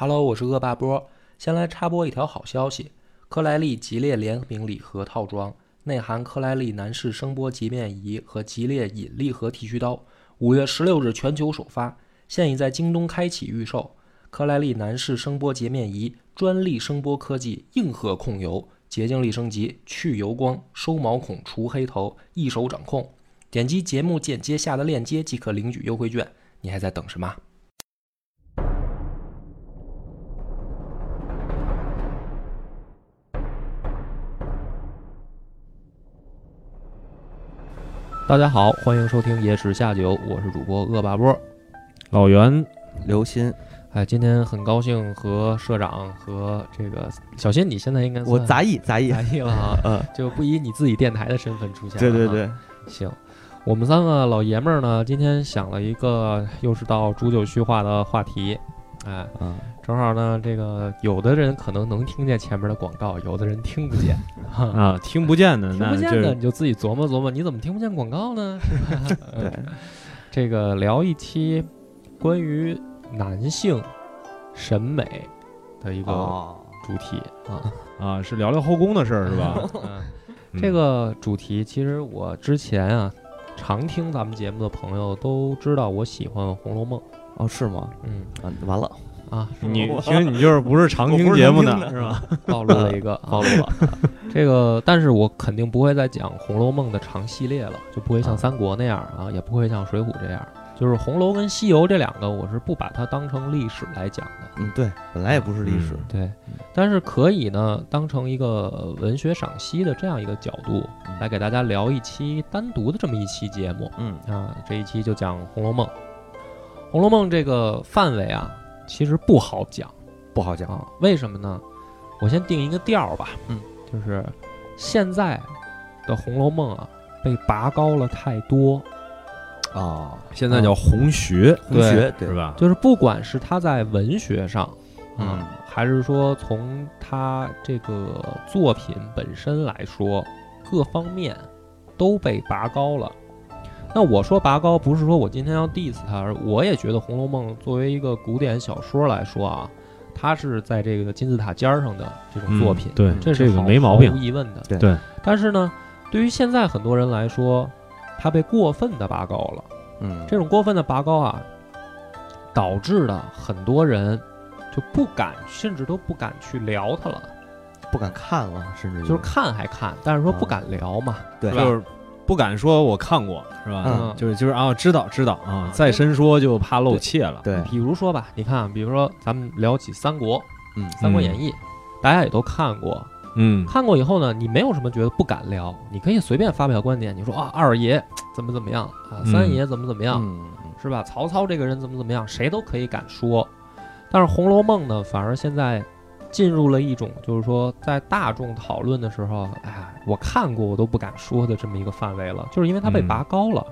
Hello，我是恶霸波。先来插播一条好消息：科莱丽吉列联名礼盒套装，内含科莱丽男士声波洁面仪和吉列引力盒剃须刀，五月十六日全球首发，现已在京东开启预售。科莱丽男士声波洁面仪，专利声波科技，硬核控油，洁净力升级，去油光，收毛孔，除黑头，一手掌控。点击节目简介下的链接即可领取优惠券，你还在等什么？大家好，欢迎收听《野史下酒》，我是主播恶霸波。老袁，刘鑫，哎，今天很高兴和社长和这个小新，你现在应该我杂役杂役。杂役了啊，嗯，就不以你自己电台的身份出现了。对对，对，行，我们三个老爷们儿呢，今天想了一个又是到煮酒叙话的话题，哎，嗯，正好呢，这个有的人可能能听见前面的广告，有的人听不见，哈 啊，听不见的，听不见的就是你就自己琢磨琢磨，你怎么听不见广告呢？是吧？嗯对，这个聊一期关于男性审美的一个哦，主题啊。啊，是聊聊后宫的事儿是吧？嗯，嗯这个主题其实我之前啊，常听咱们节目的朋友都知道我喜欢《红楼梦》。哦，是吗？嗯啊，完了，啊，你其实你就是不是常听节目的是吧？暴露了一个，暴露了。这个，但是我肯定不会再讲《红楼梦》的长系列了，就不会像啊三国那样啊，也不会像水浒这样。就是红楼跟西游这两个，我是不把它当成历史来讲的。嗯，对，本来也不是历史嗯，对，但是可以呢，当成一个文学赏析的这样一个角度，来给大家聊一期单独的这么一期节目嗯啊。这一期就讲《红楼梦》。《红楼梦》这个范围啊，其实不好讲不好讲，啊。为什么呢？我先定一个调儿吧，嗯，就是现在的《红楼梦》啊，被拔高了太多。啊，现在叫红学红学对是？吧？就是不管是他在文学上，嗯啊，还是说从他这个作品本身来说，各方面都被拔高了。那我说拔高，不是说我今天要 diss 他，而我也觉得《红楼梦》作为一个古典小说来说啊，它是在这个金字塔尖儿上的这种作品，嗯对，这是毫没毛病毫无。疑问的。对对，但是呢，对于现在很多人来说，它被过分的拔高了。嗯，这种过分的拔高啊，导致的很多人就不敢，甚至都不敢去聊它了。不敢看了，甚至就是看还看，但是说不敢聊嘛。对就是不敢说我看过是吧？嗯就是就是啊，知道知道啊，再深说就怕露怯了。对，比如说吧，你看，比如说咱们聊起三国，嗯《三国演义》，大家也都看过。嗯，看过以后呢，你没有什么觉得不敢聊，你可以随便发表观点。你说啊，二爷怎么怎么样啊，嗯三爷怎么怎么样，嗯，是吧？曹操这个人怎么怎么样，谁都可以敢说。但是《红楼梦》呢，反而现在进入了一种，就是说在大众讨论的时候，哎呀，我看过我都不敢说的这么一个范围了，就是因为它被嗯拔高了。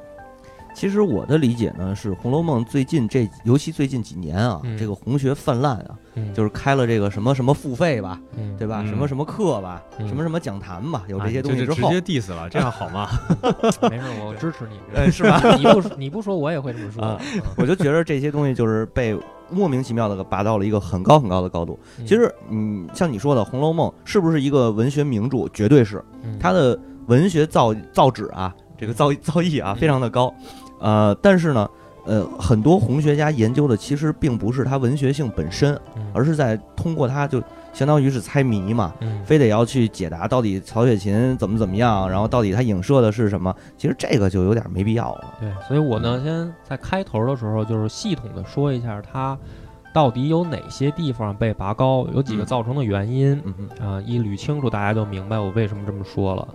其实我的理解呢是，《红楼梦》最近这，尤其最近几年啊，嗯这个红学泛滥啊，嗯，就是开了这个什么什么付费吧，嗯，对吧？嗯什么什么课吧，嗯什么什么讲坛吧，有这哎些东西之后就就直接，diss 了，这样好吗？没事，我支持你。呃，是吧？你不你不说，我也会这么说。我就觉得这些东西就是被莫名其妙的拔到了一个很高很高的高度。嗯其实，嗯，像你说的《红楼梦》是不是一个文学名著？绝对是，嗯它的文学造造纸啊，这个造造诣啊，嗯非常的高。呃，但是呢，呃，很多红学家研究的其实并不是它文学性本身，嗯而是在通过它就相当于是猜谜嘛，嗯非得要去解答到底曹雪芹怎么怎么样，然后到底他影射的是什么？其实这个就有点没必要了。对，所以我呢，先在开头的时候，就是系统的说一下他到底有哪些地方被拔高，有几个嗯造成的原因。嗯嗯，啊，一捋清楚，大家就明白我为什么这么说了。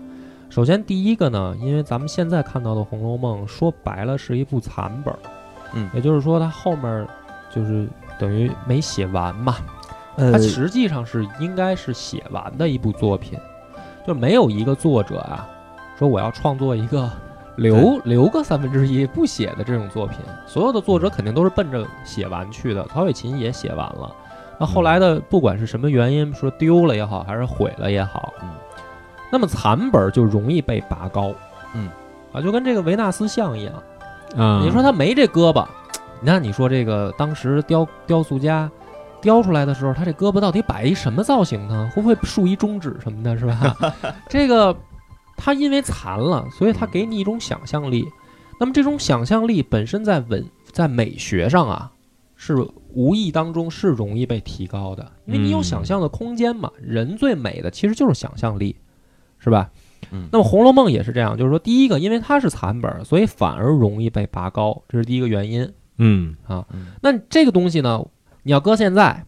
首先，第一个呢，因为咱们现在看到的《红楼梦》，说白了是一部残本儿，嗯也就是说它后面儿就是等于没写完嘛，它呃，实际上是应该是写完的一部作品，就没有一个作者啊说我要创作一个留留个三分之一不写的这种作品，所有的作者肯定都是奔着写完去的。曹雪芹也写完了，那后来的不管是什么原因，说丢了也好，还是毁了也好，嗯，那么残本就容易被拔高，嗯，啊，就跟这个维纳斯像一样，啊，你说他没这胳膊，那你说这个当时雕雕塑家雕出来的时候，他这胳膊到底摆一什么造型呢？会不会竖一中指什么的，是吧？这个他因为残了，所以他给你一种想象力。那么这种想象力本身在文在美学上啊，是无意当中是容易被提高的，因为你有嗯想象的空间嘛。人最美的其实就是想象力，是吧？嗯那么《红楼梦》也是这样，就是说，第一个，因为它是残本儿，所以反而容易被拔高，这是第一个原因。嗯啊那这个东西呢，你要搁现在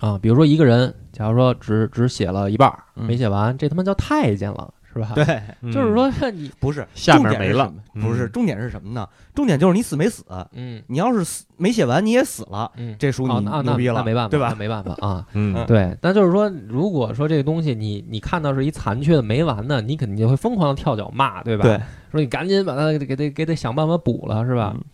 啊，比如说一个人，假如说只只写了一半儿嗯没写完，这他妈叫太监了，是吧？，对，就是说你，不是下面重点是没了什么不是嗯重点是什么呢？重点就是你死没死。嗯你要是死没写完，你也死了，嗯，这书你哦那那牛逼了，那没办法，对吧？那没办法啊。嗯对，但就是说，如果说这个东西你你看到是一残缺的没完的，你肯定就会疯狂的跳脚骂，对吧？对，说你赶紧把它给给得给得想办法补了，是吧？嗯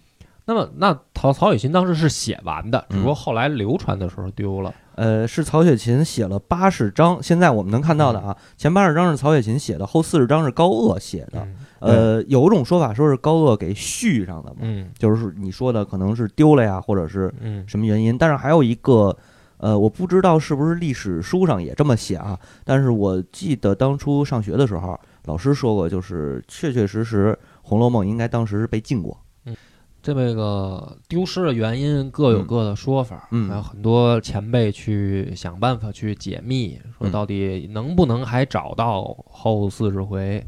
那么，那曹曹雪芹当时是写完的，只不过嗯后来流传的时候丢了。呃，是曹雪芹写了八十章，现在我们能看到的啊，前八十章是曹雪芹写的，后四十章是高鹗写的。嗯呃，有一种说法说是高鹗给续上的嘛，嗯就是你说的可能是丢了呀，或者是嗯什么原因。但是还有一个，呃，我不知道是不是历史书上也这么写啊，但是我记得当初上学的时候，老师说过，就是确确实实《红楼梦》应该当时是被禁过。这么个丢失的原因各有各的说法，嗯嗯。还有很多前辈去想办法去解密，说嗯。到底能不能还找到后四十回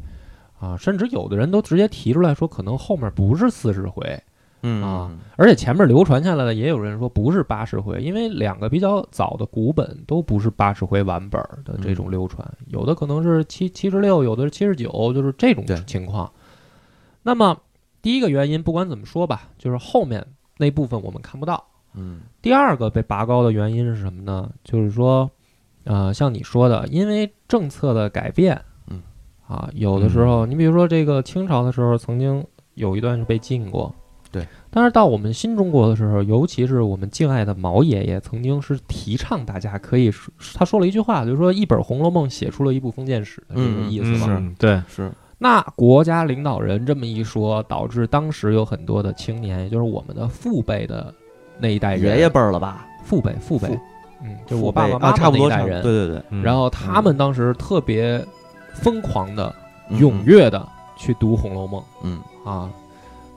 啊？甚至有的人都直接提出来说，可能后面不是四十回，嗯。啊，而且前面流传下来的也有人说不是八十回，因为两个比较早的古本都不是八十回完本儿的这种流传，有的可能是七七十六，有的是七十九，就是这种情况。那么第一个原因，不管怎么说吧，就是后面那部分我们看不到。嗯第二个被拔高的原因是什么呢？就是说，呃，像你说的，因为政策的改变，嗯，啊，有的时候，你比如说这个清朝的时候，曾经有一段是被禁过，对。但是到我们新中国的时候，尤其是我们敬爱的毛爷爷，曾经是提倡大家可以说，他说了一句话，就是说一本《红楼梦》写出了一部封建史的这个嗯意思嘛。嗯对，是那国家领导人这么一说，导致当时有很多的青年，也就是我们的父辈的那一代人，爷爷辈儿了吧？父辈父辈父，嗯，就是我爸爸啊，妈妈差不多，那一代人，对对对，嗯然后他们当时特别疯狂的、嗯踊，跃的去读《红楼梦嗯，》啊，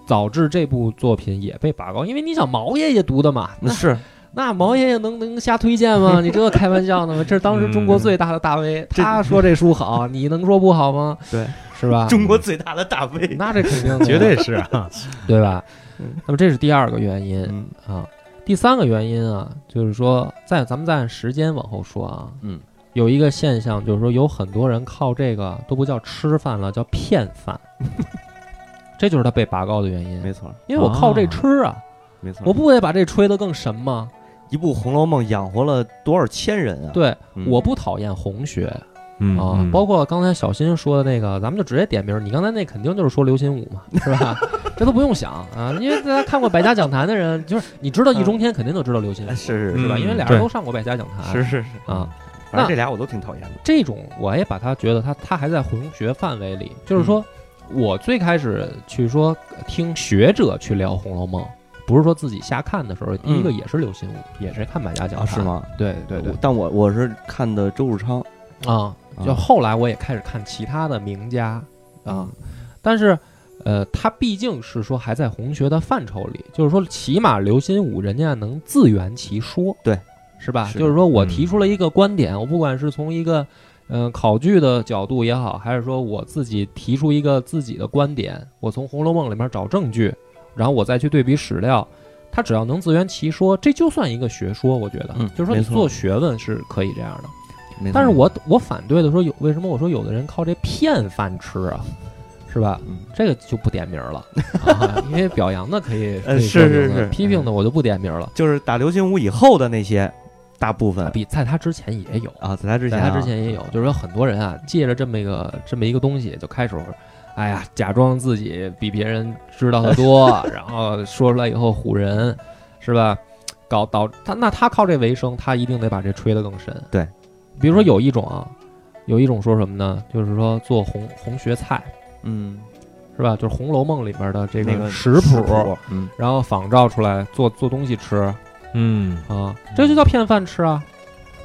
导致这部作品也被拔高。因为你想毛爷爷读的嘛，那那是那毛爷爷能能瞎推荐吗？你这开玩笑呢吗？这是当时中国最大的大 V，、这他说这书好，你能说不好吗？对，是吧？中国最大的大 V。那这肯定 绝对是啊，对吧嗯？那么这是第二个原因嗯啊。第三个原因啊，就是说，在咱们再按时间往后说啊，嗯，有一个现象，就是说有很多人靠这个都不叫吃饭了，叫骗饭，这就是他被拔高的原因。没错，因为我靠这吃啊，没错。我不得把这吹得更神吗？一部《红楼梦》养活了多少千人啊？对，嗯我不讨厌红学嗯啊，嗯包括刚才小新说的那个，咱们就直接点名儿。你刚才那肯定就是说刘心武嘛，是吧？这都不用想啊，因为大家看过《百家讲坛》的人，就是你知道易中天，肯定都知道刘心武哎，是是是吧？嗯因为俩人对都上过《百家讲坛》是是是，啊。反正这俩我都挺讨厌的。这种我也把他觉得他他还在红学范围里，就是说、我最开始去说听学者去聊《红楼梦》，不是说自己瞎看的时候，第一个也是刘心武，也是看百家讲啊，坛，是？吗？对对对，但我我是看的周汝昌啊，就啊后来我也开始看其他的名家啊，但是。呃，他毕竟是说还在红学的范畴里，就是说，起码刘心武人家能自圆其说，对，是吧？是就是说我嗯提出了一个观点，我不管是从一个嗯、呃考据的角度也好，还是说我自己提出一个自己的观点，我从《红楼梦》里面找证据，然后我再去对比史料，他只要能自圆其说，这就算一个学说，我觉得，嗯就是说你做学问是可以这样的。但是我我反对的说有为什么我说有的人靠这骗饭吃啊，是吧？嗯。这个就不点名了，啊、因为表扬的可以，是是是。批评的我就不点名了。就是打流行舞以后的那些大部分。比在他之前也有，啊，在他之前在啊，他之前也有，就是说很多人啊，借着这么一个这么一个东西，就开始，哎呀，假装自己比别人知道的多，然后说出来以后唬人，是吧？搞导他那他靠这为生，他一定得把这吹得更深。对，比如说有一种啊，有一种说什么呢？就是说做红红学菜，嗯，是吧？就是《红楼梦》里边的这那个食谱，谱，嗯然后仿照出来做做东西吃，嗯啊，这就叫骗饭吃啊！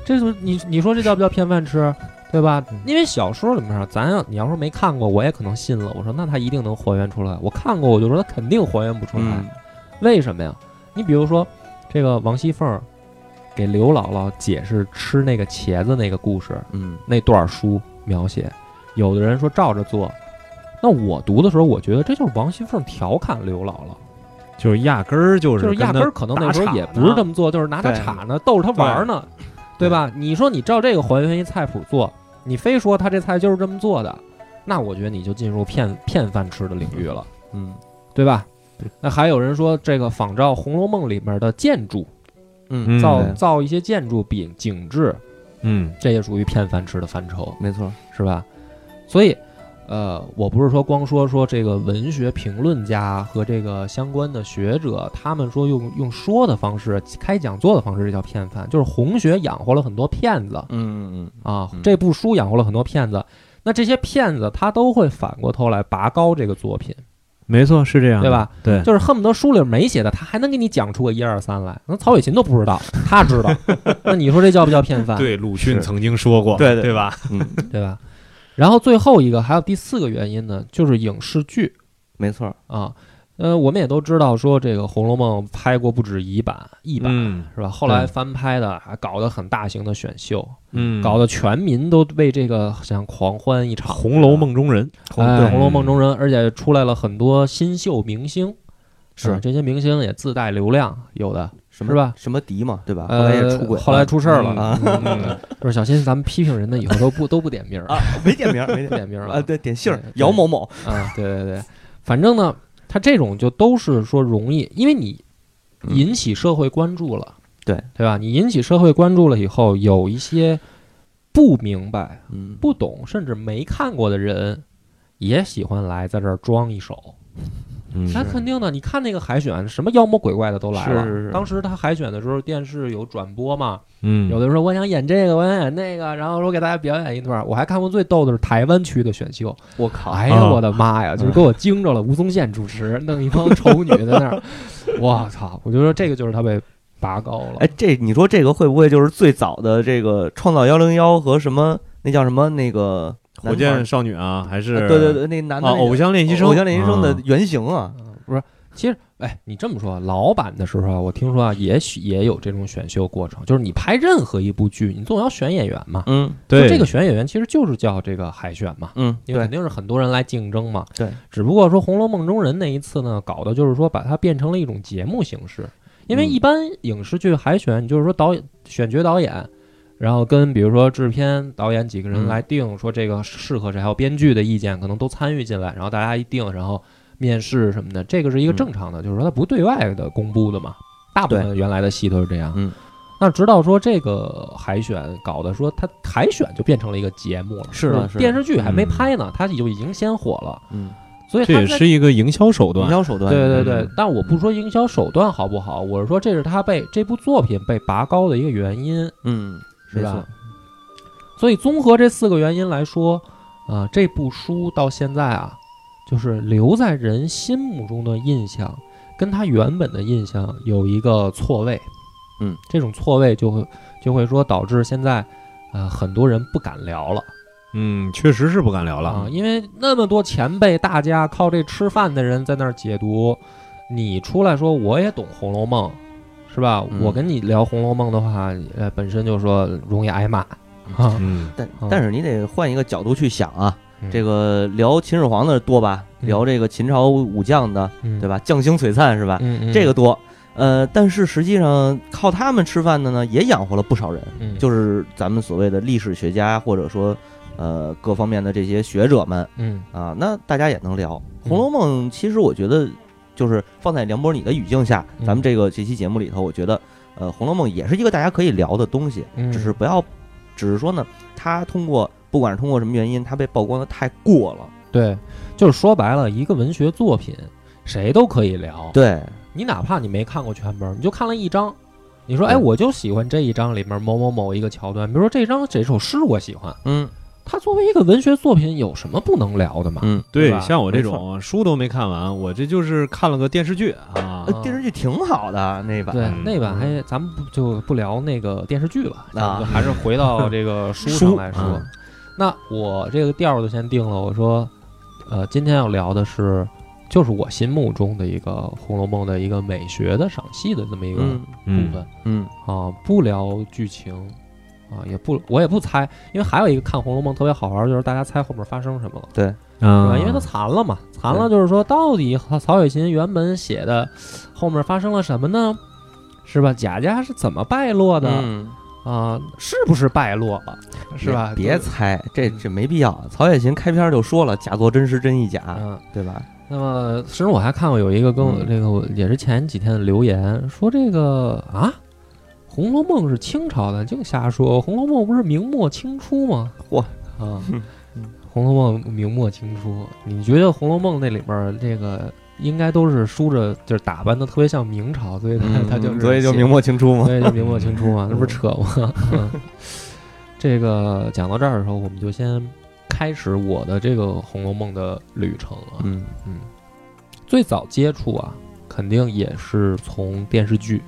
这就你你说这叫不叫骗饭吃？对吧？因为小说里面，咱要你要说没看过，我也可能信了。我说那他一定能还原出来。我看过，我就说他肯定还原不出来。嗯为什么呀？你比如说这个王熙凤给刘姥姥解释吃那个茄子那个故事嗯那段书描写，有的人说照着做，那我读的时候，我觉得这就是王熙凤调侃刘姥姥。就是压根儿就是就是压根儿可能那时候也不是这么做，就是拿他对岔呢，逗着他玩儿呢，对吧？你说你照这个还原一菜谱做，你非说他这菜就是这么做的，那我觉得你就进入骗骗饭吃的领域了，嗯对吧？那还有人说这个仿照《红楼梦》里面的建筑，嗯，嗯造造一些建筑比景致，嗯这也属于骗饭吃的范畴，没错，是吧？所以，呃，我不是说光说说这个文学评论家和这个相关的学者，他们说用用说的方式开讲座的方式，这叫骗饭，就是红学养活了很多骗子。嗯嗯嗯，啊这部书养活了很多骗子，那这些骗子他都会反过头来拔高这个作品，没错是这样，对吧？对，就是恨不得书里没写的，他还能给你讲出个一二三来，那曹雪芹都不知道，他知道，那你说这叫不叫骗饭？对鲁迅曾经说过，对对对吧？嗯，对吧？然后最后一个还有第四个原因呢，就是影视剧。没错，啊。呃，我们也都知道说这个《红楼梦》拍过不止一版，一版、嗯是吧？后来翻拍的，还搞得很大型的选秀，嗯，搞得全民都为这个想狂欢一场。《红楼梦》中人，哎，对《红楼梦》中人，而且出来了很多新秀明星，是。啊这些明星也自带流量，有的是吧？什么迪嘛，对吧？后来也呃出轨，后来出事儿了。嗯啊嗯。不是小心咱们批评人的以后都不都不点名儿。啊，没点名儿，没点名儿。了。啊，对，点姓姚某某，啊，对对对，反正呢，他这种就都是说容易，因为你嗯引起社会关注了，对。对吧？你引起社会关注了以后，有一些不明白、嗯，不懂，甚至没看过的人，也喜欢来在这儿装一手。嗯那肯定的，你看那个海选，什么妖魔鬼怪的都来了。是是是当时他海选的时候，电视有转播嘛，嗯，有的说我想演这个，我想演那个，然后说给大家表演一段。我还看过最逗的是台湾区的选秀，我靠，哎呀，啊我的妈呀，就是给我惊着了。吴宗宪主持，弄一帮丑女在那儿，我操！我就说这个就是他被拔高了。哎，这你说这个会不会就是最早的这个创造幺零幺和什么那叫什么那个火箭少女啊，还是呃对对对，那男的啊，那个偶像练习生，偶像练习生的啊原型啊，嗯不是，其实，哎，你这么说，老版的时候啊，我听说啊，也许也有这种选秀过程，就是你拍任何一部剧，你总要选演员嘛。嗯对就这个选演员其实就是叫这个海选嘛，因为肯定是很多人来竞争嘛。对，只不过说《红楼梦中人》那一次呢，搞的就是说把它变成了一种节目形式，因为嗯一般影视剧海选，你就是说导演选角导演。然后跟比如说制片、导演几个人嗯。来定，说这个适合谁，还有编剧的意见，可能都参与进来，然后大家一定，然后面试什么的，这个是一个嗯正常的，就是说它不对外的公布的嘛。大部分原来的戏都是这样。嗯，那直到说这个海选搞的说它海选就变成了一个节目了，是电视剧还没嗯拍呢，它就已经先火了，嗯，所以这也是一个营销手段。营。销手段，对对对嗯，但我不说营销手段好不好，我是说这是他被这部作品被拔高的一个原因，嗯，是吧？所以综合这四个原因来说，啊、这部书到现在啊，就是留在人心目中的印象，跟他原本的印象有一个错位。嗯，这种错位就会就会说导致现在，呃，很多人不敢聊了嗯，确实是不敢聊了啊了，。因为那么多前辈大家靠这吃饭的人在那儿解读，你出来说我也懂《红楼梦》，是吧？嗯我跟你聊《红楼梦》的话，呃，本身就说容易挨骂啊。嗯，但嗯但是你得换一个角度去想啊，嗯这个聊秦始皇的多吧，嗯聊这个秦朝武将的，嗯对吧？将星璀璨是吧？嗯嗯，这个多。呃，但是实际上靠他们吃饭的呢，也养活了不少人，嗯就是咱们所谓的历史学家，或者说呃各方面的这些学者们嗯啊，那大家也能聊《嗯红楼梦》。其实我觉得，就是放在梁博你的语境下，嗯咱们这个这期节目里头，我觉得呃《红楼梦》也是一个大家可以聊的东西，嗯只是不要，只是说呢，它通过不管是通过什么原因，它被曝光的太过了。对，就是说白了，一个文学作品谁都可以聊。对，你哪怕你没看过全本，你就看了一章，你说对哎，我就喜欢这一章里面某某某一个桥段，比如说这章这首诗我喜欢，嗯它作为一个文学作品，有什么不能聊的嘛？嗯，对，吧？像我这种书都没看完，我这就是看了个电视剧啊。呃。电视剧挺好的那版，对嗯，那版还咱们不就不聊那个电视剧了，那啊。还是回到这个书上来说。嗯。那我这个调儿就先定了，我说，呃，今天要聊的是，就是我心目中的一个《红楼梦》的一个美学的赏析的这么一个嗯。部嗯。分、嗯。啊，不聊剧情啊，也不我也不猜，因为还有一个看《红楼梦》特别好玩儿，就是大家猜后面发生什么了。对，是啊吧？因为他残了嘛，残了就是说，到底曹曹雪芹原本写的后面发生了什么呢？是吧？贾家是怎么败落的嗯，啊？是不是败落了？是吧？别别猜，这这没必要。曹雪芹开篇就说了，假作真时真亦假，嗯。对吧？那么，其实我还看过有一个跟我嗯这个我也是前几天的留言，说这个啊，《红楼梦》是清朝的，净瞎说，《红楼梦》不是明末清初吗？嚯啊，《红楼梦》明末清初，你觉得《红楼梦》那里边儿这个应该都是梳着，就是打扮的特别像明朝，所以他他 就所以就明末清初嘛。所以就明末清初嘛，那不是扯吗？嗯这个讲到这儿的时候，我们就先开始我的这个《红楼梦》的旅程了。嗯最早接触啊，肯定也是从电视剧。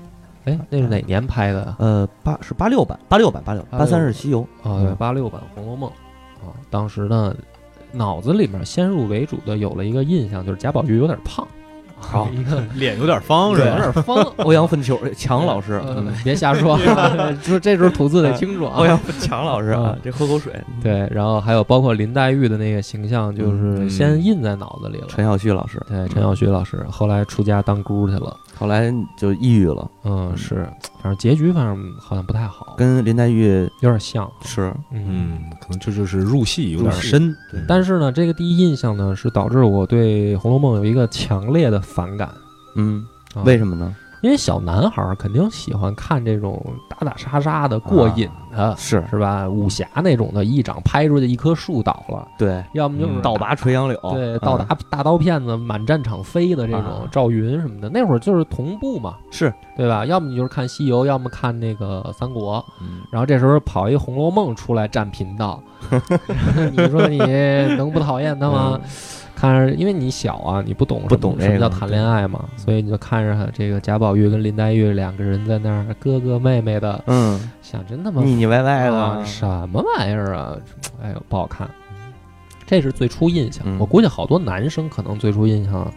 哎，那是哪年拍的啊？呃，八是八六版，八六版，八六，八三是西游。啊，八六版《红楼梦》啊，当时呢，脑子里面先入为主的有了一个印象，就是贾宝玉有点胖，好一个 脸有点方是吧有？点方。欧阳奋球，强老师，别瞎说，说这时候吐字得清楚啊。欧阳奋强老师啊嗯，这喝口水。对，然后还有包括林黛玉的那个形象，就是嗯先印在脑子里了。陈小旭老师，对，陈小旭老师后来出家当姑去了。后来就抑郁了，嗯，是，反正结局反正好像不太好，跟林黛玉有点像。是，嗯，可能这就是入戏有点深。对但是呢，这个第一印象呢，是导致我对《红楼梦》有一个强烈的反感。嗯，啊为什么呢？因为小男孩儿肯定喜欢看这种打打杀杀的、过瘾的，是是吧？武侠那种的，一掌拍出去一棵树倒了，对，要么就是嗯倒拔垂杨柳，对，嗯倒打大刀片子满战场飞的这种啊赵云什么的，那会儿就是同步嘛，是，对吧？要么你就是看西游，要么看那个三国，嗯然后这时候跑一《红楼梦》出来占频道，你说你能不讨厌他吗？看着，因为你小啊，你不懂不懂什么叫谈恋爱嘛，所以你就看着这个贾宝玉跟林黛玉两个人在那儿哥哥妹妹的，嗯，想真他妈腻腻歪歪啊，的，什么玩意儿啊？哎呦，不好看。这是最初印象，嗯。我估计好多男生可能最初印象，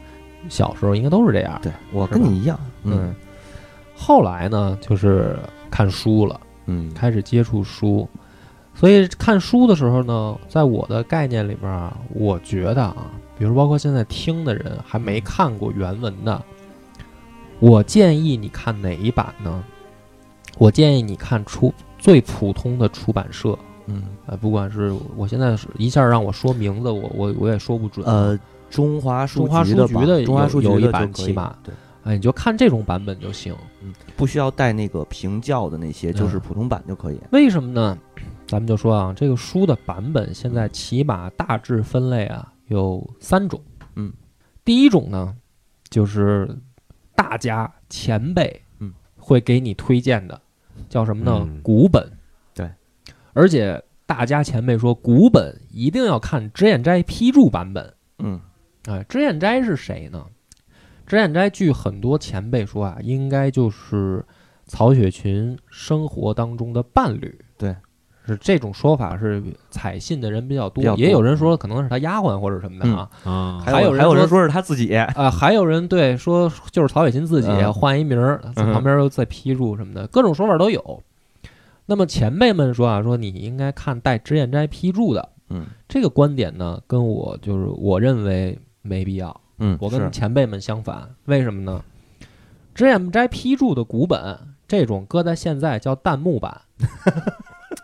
小时候应该都是这样。对我跟你一样，嗯，后来呢，就是看书了，嗯。开始接触书，所以看书的时候呢，在我的概念里边啊，我觉得啊，比如包括现在听的人还没看过原文的，我建议你看哪一版呢？我建议你看出最普通的出版社，嗯呃，不管是我现在是一下让我说名字，我我我也说不准啊。呃，中华书中华局的吧书局的中华书局有有一版起码对，哎，你就看这种版本就行。不需要带那个平教的那些，就是嗯普通版就可以。为什么呢？咱们就说啊，这个书的版本现在起码大致分类啊有三种。嗯，第一种呢，就是大家前辈嗯会给你推荐的，叫什么呢？嗯古本。对，而且大家前辈说古本一定要看脂砚斋批注版本。嗯哎，脂砚斋是谁呢？脂砚斋据很多前辈说啊，应该就是曹雪芹生活当中的伴侣。对，是这种说法是采信的人比较多，较多也有人说可能是他丫鬟或者什么的啊。啊，还有人说有还有人说是他自己，啊，还有人对说就是曹雪芹自己嗯换一名儿，在嗯旁边又再批注什么的，各种说法都有。那么前辈们说啊，说你应该看带脂砚斋批注的嗯这个观点呢，跟我就是我认为没必要。嗯，我跟前辈们相反，为什么呢？脂砚斋批注的古本，这种搁在现在叫弹幕版，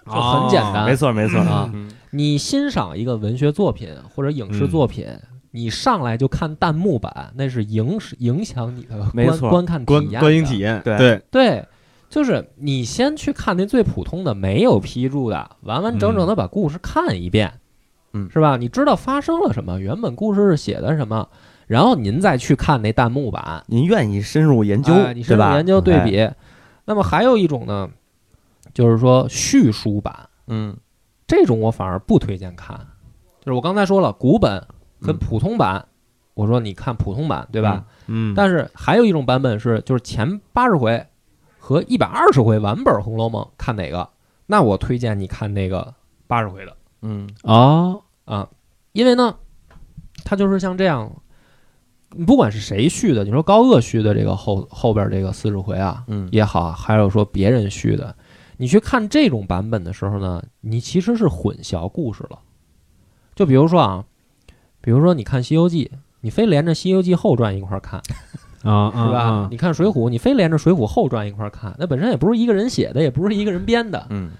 就很简单。没错没错啊嗯你欣赏一个文学作品或者影视作品，你上来就看弹幕版，那是影影响你的观没错观看体观验的观影体验，对对，对，就是你先去看那最普通的没有批注的，完完整整的把故事看一遍，嗯是吧？你知道发生了什么，原本故事是写的什么，然后您再去看那弹幕版，您愿意深入研究哎，你深入对吧？研究对哎，比。那么还有一种呢，就是说续书版，嗯。这种我反而不推荐看。就是我刚才说了，古本跟嗯。普通版，我说你看普通版，对吧？嗯，但是还有一种版本是，就是前八十回和一百二十回完本《红楼梦》，看哪个？那我推荐你看那个八十回的。嗯。哦，啊，因为呢，它就是像这样，不管是谁续的，你说高鹗续的这个后后边这个四十回啊嗯。也好，还有说别人续的，你去看这种版本的时候呢，你其实是混淆故事了。就比如说啊，比如说你看《西游记》，你非连着《西游记》后传一块儿看。啊是吧？啊你看《水浒》，你非连着《水浒》后传一块儿看，那本身也不是一个人写的，也不是一个人编的，嗯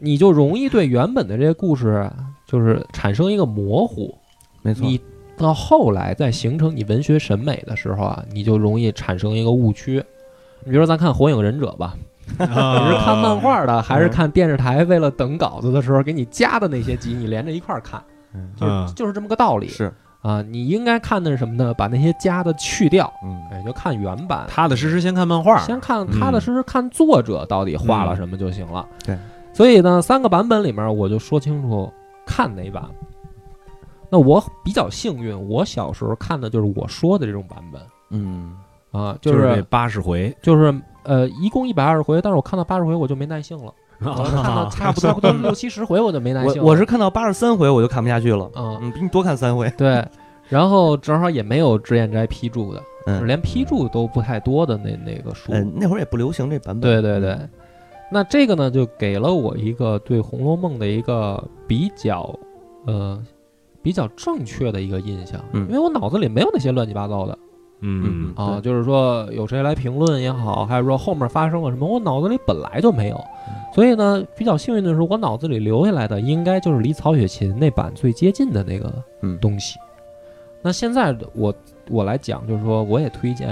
你就容易对原本的这些故事就是产生一个模糊。没错，你到后来在形成你文学审美的时候啊，你就容易产生一个误区。你比如说，咱看《火影忍者》吧，你啊是看漫画的，还是嗯看电视台为了等稿子的时候给你加的那些集，你连着一块儿看，嗯就就是这么个道理是啊。你应该看的是什么呢？把那些加的去掉，嗯哎，就看原版。踏踏实实先看漫画，先看踏踏实实看作者到底画了什么就行了。嗯对，所以呢，三个版本里面我就说清楚看哪版。那我比较幸运，我小时候看的就是我说的这种版本嗯啊，就就是八十回，就是呃，一共一百二十回，但是我看到八十回我就没耐性了，我看到 差不多六七十回我就没耐性了。我我是看到八十三回我就看不下去了，嗯嗯，比你多看三回，对，然后正好也没有脂砚斋批注的，嗯连批注都不太多的那那个书。嗯，那会儿也不流行这版本，对对对，那这个呢，就给了我一个对《红楼梦》的一个比较，呃，比较正确的一个印象，嗯因为我脑子里没有那些乱七八糟的嗯嗯啊，就是说有谁来评论也好，还是说后面发生了什么，我脑子里本来就没有，所以呢，比较幸运的是，我脑子里留下来的应该就是离曹雪芹那版最接近的那个嗯东西。那现在我我来讲，就是说，我也推荐，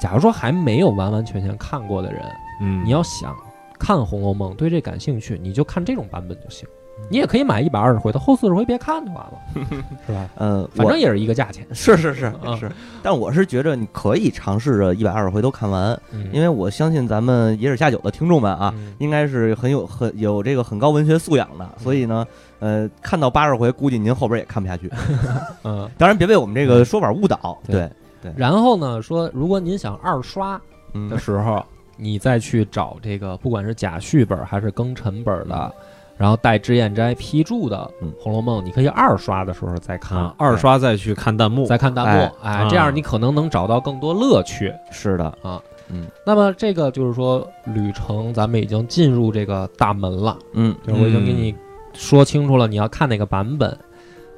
假如说还没有完完全全看过的人。嗯，你要想看《红楼梦》，对这感兴趣，你就看这种版本就行。你也可以买一百二十回的，后四十回别看就完了，是吧？嗯，反正也是一个价钱。是是是啊。是，但我是觉着你可以尝试着一百二十回都看完，嗯。因为我相信咱们野史下酒的听众们啊，嗯。应该是很有很有这个很高文学素养的，所以呢，呃，看到八十回，估计您后边也看不下去。嗯，当然，别被我们这个说法误导。对。对，然后呢，说如果您想二刷嗯。的时候，你再去找这个，不管是假续本还是庚辰本的，然后带脂砚斋批注的嗯《红楼梦》，你可以二刷的时候再看。啊，，二刷再去看弹幕，再看弹幕，哎，啊。这样你可能能找到更多乐趣。是的，啊，嗯。那么这个就是说，旅程咱们已经进入这个大门了。嗯。就是我已经给你说清楚了，你要看哪个版本。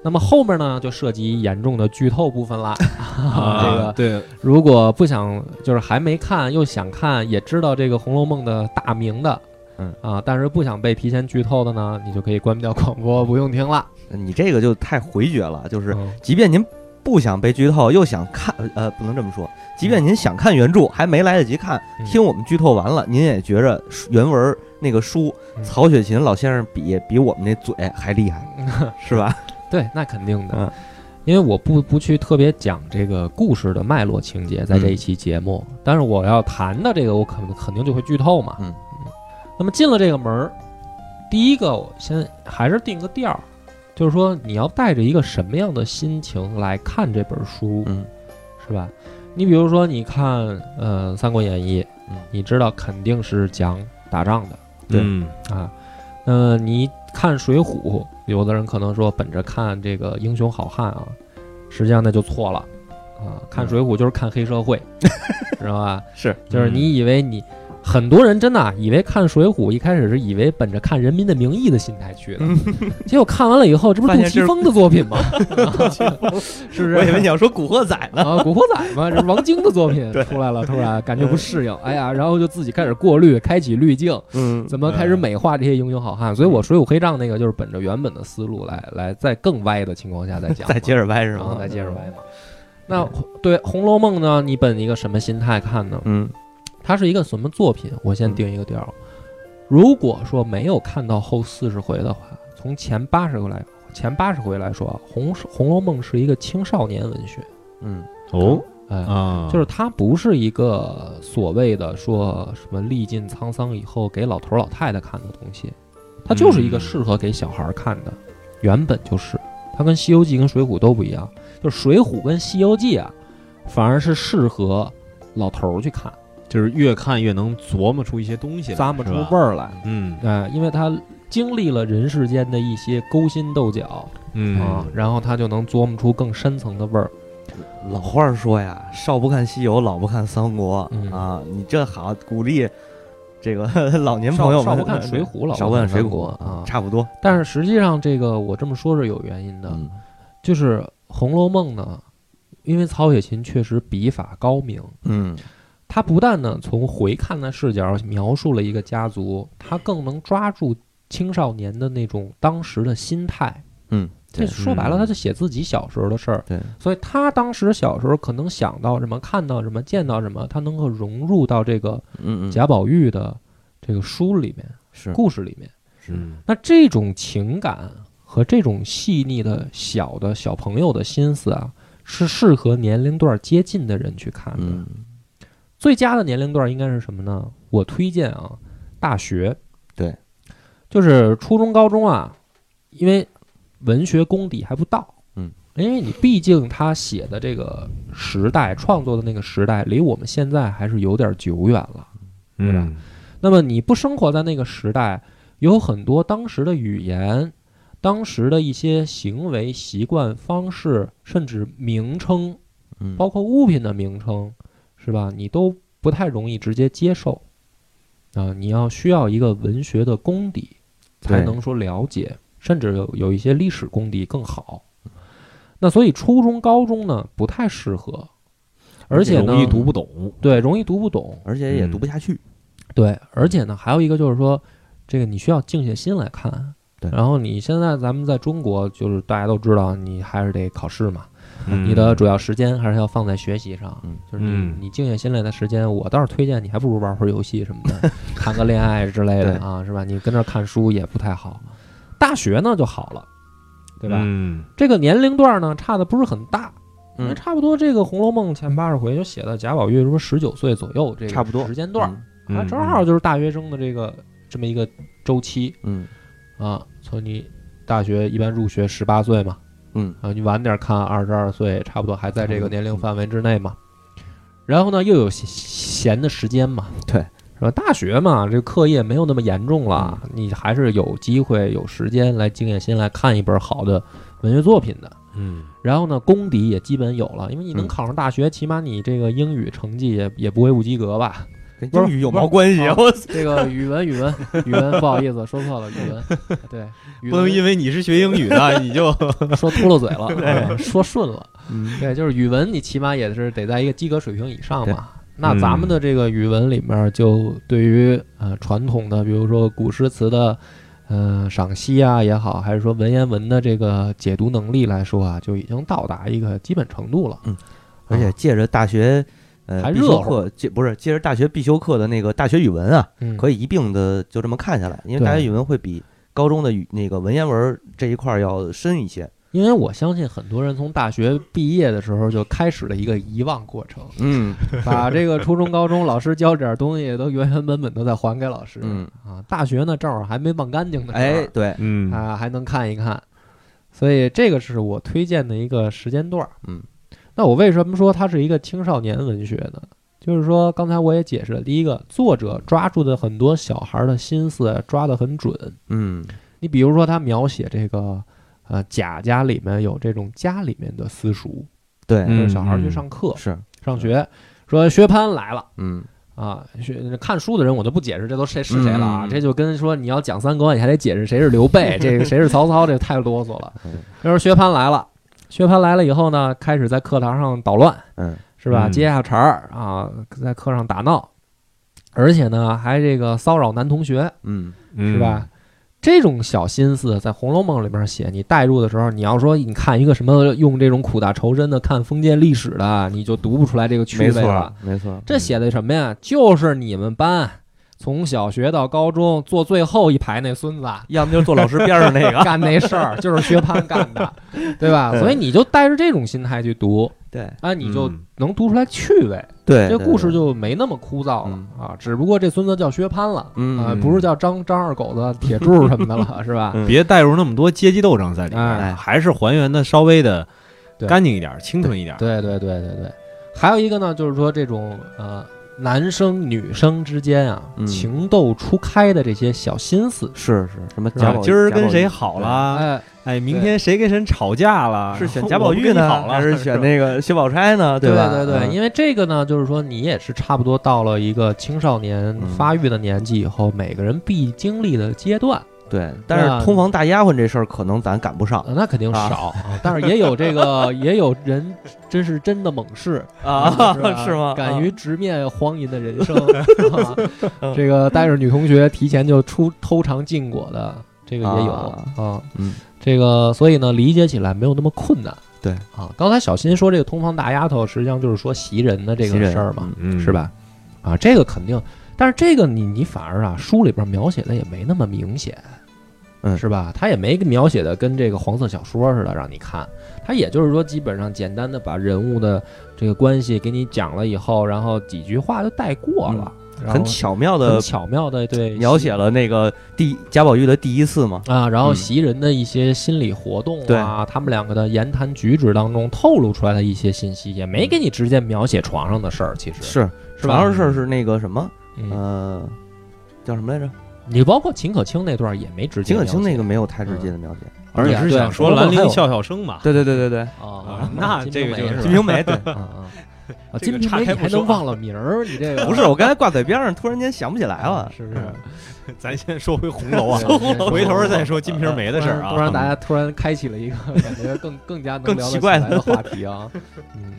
那么后面呢，就涉及严重的剧透部分啦。啊，这个对，如果不想，就是还没看又想看，也知道这个《红楼梦》的大名的，嗯啊，但是不想被提前剧透的呢，你就可以关掉广播，不用听了。你这个就太回绝了，就是嗯即便您不想被剧透，又想看，呃，不能这么说，即便您想看原著，还没来得及看，嗯听我们剧透完了，您也觉着原文那个书，嗯曹雪芹老先生比比我们那嘴还厉害，是吧？对，那肯定的。嗯因为我不不去特别讲这个故事的脉络情节，在这一期节目，但是我要谈的这个，我肯肯定就会剧透嘛。嗯那么进了这个门儿，第一个我先还是定个调儿，就是说你要带着一个什么样的心情来看这本书，嗯是吧？你比如说，你看呃《三国演义》，嗯你知道肯定是讲打仗的对嗯啊。呃，你看《水浒》，有的人可能说本着看这个英雄好汉啊，实际上那就错了啊。看《水浒》就是看黑社会，知道吧？是，就是你以为你。很多人真的啊以为看《水浒》一开始是以为本着看《人民的名义》的心态去的，结果看完了以后，这不是杜琪峰的 作品吗？是不是？我以为你要说《古惑仔》呢。啊，《古惑仔》嘛，这是王晶的作品 出来了，突然感觉不适应，哎呀，然后就自己开始过滤，开启滤镜，嗯怎么开始美化这些英雄好汉？所以我《水浒黑账》那个就是本着原本的思路来来，在更歪的情况下再讲，再接着歪是吗？再接着歪嘛。那对《红楼梦》呢？你本一个什么心态看呢？嗯它是一个什么作品？我先定一个调儿。如果说没有看到后四十回的话，从前八十回来，前八十回来说，《红红楼梦》是一个青少年文学，嗯哦哎，啊，就是它不是一个所谓的说什么历尽沧桑以后给老头老太太看的东西，它就是一个适合给小孩儿看的，原本就是。它跟《西游记》跟《水浒》都不一样，就《水浒》跟《西游记》啊，反而是适合老头儿去看，就是越看越能琢磨出一些东西来，咂摸出味儿来。嗯哎，因为他经历了人世间的一些勾心斗角嗯啊，然后他就能琢磨出更深层的味儿。老话说呀，少不看西游，老不看三国、嗯啊！你这好鼓励这个 老年朋友们少少不看水浒老不看少不看水浒啊差不多。但是实际上，这个我这么说是有原因的，嗯就是《红楼梦》呢，因为曹雪芹确实笔法高明，嗯他不但呢从回看的视角描述了一个家族，他更能抓住青少年的那种当时的心态。嗯，这说白了，嗯他就写自己小时候的事儿。对，所以他当时小时候可能想到什么，看到什么，见到什么，他能够融入到这个嗯嗯，贾宝玉的这个书里面、是故事里面。是那这种情感和这种细腻的小的小朋友的心思啊，是适合年龄段接近的人去看的。嗯最佳的年龄段应该是什么呢？我推荐啊，大学。对，就是初中、高中啊，因为文学功底还不到。嗯，因为你毕竟他写的这个时代，创作的那个时代，离我们现在还是有点久远了。对吧嗯那么你不生活在那个时代，有很多当时的语言、当时的一些行为习惯方式，甚至名称，嗯，包括物品的名称，是吧？你都不太容易直接接受啊。你要需要一个文学的功底，才能说了解，甚至有有一些历史功底更好。那所以初中、高中呢不太适合，而且呢容易读不懂，对容易读不懂，而且也嗯读不下去。对，而且呢，还有一个就是说，这个你需要静下心来看。对然后你现在咱们在中国，就是大家都知道，你还是得考试嘛，嗯你的主要时间还是要放在学习上。嗯就是你嗯你静下心来的时间，我倒是推荐你，还不如玩会儿游戏什么的，谈个恋爱之类的啊，是吧？你跟这儿看书也不太好。大学呢就好了，对吧？嗯这个年龄段呢差的不是很大，嗯差不多这个《红楼梦》前八十回就写到贾宝玉说十九岁左右这个差不多时间段啊，嗯正好就是大学生的这个这么一个周期嗯啊。从你大学一般入学十八岁嘛，嗯啊，你晚点看二十二岁，差不多还在这个嗯年龄范围之内嘛。然后呢，又有闲闲的时间嘛，对，是吧？大学嘛，这课业没有那么严重了，你还是有机会、有时间来静下心来看一本好的文学作品的。嗯然后呢，功底也基本有了，因为你能嗯考上大学，起码你这个英语成绩也也不会不及格吧？跟英语有毛关系啊？这个语文，语文，语文，不好意思，说错了，语文，对，语不能文因为你是学英语的，你就说秃噜嘴了，啊说顺了，嗯。对，就是语文，你起码也是得在一个及格水平以上对。嘛。那咱们的这个语文里面，就对于呃传统的，比如说古诗词的，呃赏析啊也好，还是说文言文的这个解读能力来说啊，就已经到达一个基本程度了。嗯。而且借着大学呃必修还热课，接不是接着大学必修课的那个大学语文啊，嗯，可以一并的就这么看下来，因为大学语文会比高中的语那个文言文这一块儿要深一些。因为我相信很多人从大学毕业的时候就开始了一个遗忘过程。嗯把这个初中、高中老师教这点东西都原原本本都再还给老师。嗯，啊，大学呢正好还没忘干净呢，哎，对，嗯啊还能看一看，所以这个是我推荐的一个时间段儿。嗯，那我为什么说它是一个青少年文学呢？就是说刚才我也解释了，第一个，作者抓住的很多小孩的心思抓得很准。嗯你比如说他描写这个。呃，贾家里面有这种家里面的私塾，对，嗯就是小孩去上课、是，上学，说薛蟠来了，嗯啊，学看书的人我就不解释这都谁是谁了啊，嗯这就跟说你要讲三国，你还得解释谁是刘备，这个谁是曹操，这太啰嗦了。嗯这时候薛蟠来了，薛蟠来了以后呢，开始在课堂上捣乱，嗯是吧？嗯接下茬儿啊，在课上打闹，而且呢还这个骚扰男同学，嗯是吧？这种小心思在《红楼梦》里边写，你带入的时候，你要说你看一个什么用这种苦大仇深的看封建历史的，你就读不出来这个趣没错味了。没错，这写的什么呀？就是你们班从小学到高中坐最后一排那孙子 要么就坐老师边上那个，干那事儿，就是薛蟠干的，对吧？所以你就带着这种心态去读，对啊，你就嗯能读出来趣味，对，这故事就没那么枯燥了嗯啊。只不过这孙子叫薛蟠了，嗯啊，嗯不是叫张张二狗子、铁柱什么的了，是吧？嗯别带入那么多阶级斗争在里哎面，还是还原的稍微的干净一点、清纯一点。对对对对对。还有一个呢，就是说这种呃男生女生之间啊嗯情窦初开的这些小心思，是是什么是吧贾宝今儿跟谁好了？哎，哎，明天谁跟谁吵架了？是选贾宝玉呢，还是选那个薛宝钗呢？对吧？对对，嗯因为这个呢，就是说你也是差不多到了一个青少年嗯发育的年纪以后，每个人必经历的阶段。对，但啊是通房大丫鬟这事儿可能咱赶不上呃那肯定啊少啊，但是也有这个，也有人真是真的猛士，啊 是吗？敢于直面荒淫的人生，这个带着女同学提前就出偷尝禁果的，这个也有啊啊。嗯，这个所以呢，理解起来没有那么困难。对啊，刚才小新说这个通房大丫头，实际上就是说袭人的这个事儿嘛，嗯，是？吧？啊，这个肯定，但是这个你你反而啊，书里边描写的也没那么明显，嗯。是吧？他也没描写的跟这个黄色小说似的让你看，他也就是说基本上简单的把人物的这个关系给你讲了以后，然后几句话就带过了，很巧妙的很巧妙的对描写了那个第贾宝玉的第一次嘛。啊，然后嗯。袭人的一些心理活动啊，他们两个的言谈举止当中透露出来的一些信息，也没给你直接描写床上的事儿，其实。是，是吧？主要是是那个什么，嗯，呃，叫什么来着？你包括秦可卿那段也没直接秦可卿那个没有太直接的描写。而且是想说兰陵笑笑生嘛？对对对对对，啊，那这个就是金瓶梅对。嗯嗯啊，金瓶梅你还能忘了名儿？你这个不是，我刚才挂嘴边上，突然间想不起来了。是不是？咱先说回红楼啊，回头再说金瓶梅的事儿啊。突然大家突然开启了一个感觉更 更加能更奇怪的话题啊。嗯，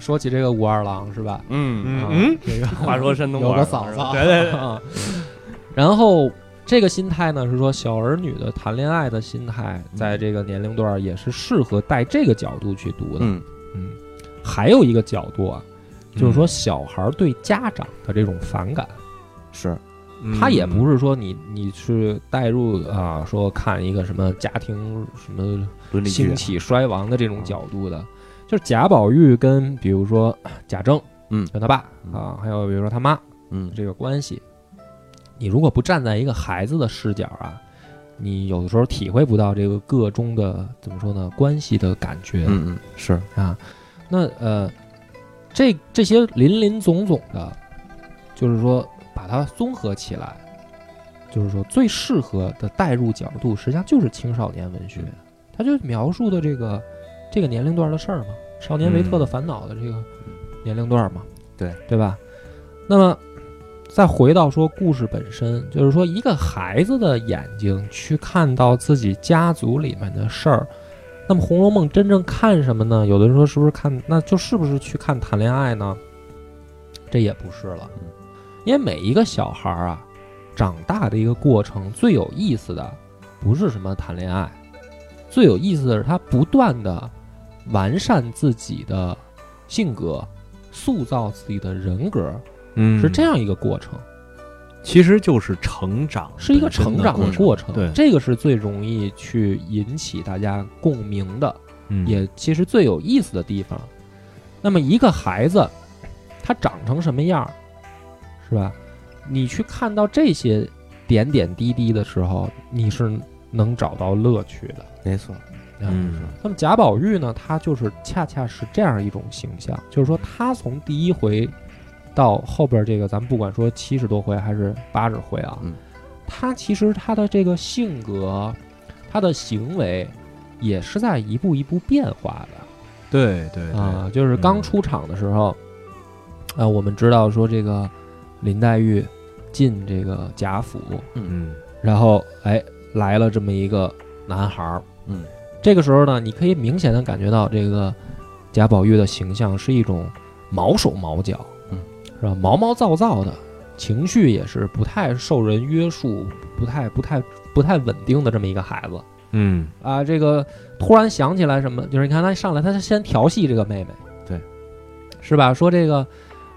说起这个武二郎是吧？嗯啊嗯嗯，这个话说山东有话个嫂子啊，对对对，啊。然后这个心态呢，是说小儿女的谈恋爱的心态，在这个年龄段儿也是适合带这个角度去读的。嗯。嗯，还有一个角度啊，就是说嗯小孩儿对家长的这种反感，是，他也不是是说你你是带入啊，说看一个什么家庭什么兴起衰亡的这种角度的，就是贾宝玉跟比如说贾政，嗯。跟他爸嗯。啊，还有比如说他妈嗯。这个关系，你如果不站在一个孩子的视角啊，你有的时候体会不到这个个中的怎么说呢关系的感觉。嗯嗯是，啊，那呃，这这些林林总总的，就是说把它综合起来，就是说最适合的代入角度，实际上就是青少年文学，它就描述的这个这个年龄段的事儿嘛，少年维特的烦恼的这个年龄段嘛，对。对吧？那么再回到说故事本身，就是说一个孩子的眼睛去看到自己家族里面的事儿。那么《红楼梦》真正看什么呢？有的人说是不是看，那就是不是去看谈恋爱呢？这也不是了，因为每一个小孩儿啊，长大的一个过程最有意思的，不是什么谈恋爱，最有意思的是他不断的完善自己的性格，塑造自己的人格，嗯是这，样一个过程，其实就是成长，是一个成长的过程。对这个是最容易去引起大家共鸣的。嗯也其实最有意思的地方。那么一个孩子，他长成什么样儿，是吧？你去看到这些点点滴滴的时候，你是能找到乐趣的。没错，嗯那么贾宝玉呢，他就是恰恰是这样一种形象，就是说他从第一回到后边这个，咱们不管说七十多回还是八十回啊，嗯。他其实他的这个性格，他的行为也是在一步一步变化的。对对对。啊，就是刚出场的时候，啊，我们知道说这个林黛玉进这个贾府，嗯。然后哎来了这么一个男孩儿，嗯，这个时候呢，你可以明显的感觉到这个贾宝玉的形象是一种毛手毛脚，嗯，是吧？毛毛躁躁的，情绪也是不太受人约束，不太不太不太稳定的这么一个孩子。嗯啊，这个突然想起来什么，就是你看他上来，他先调戏这个妹妹，对，是吧？说这个，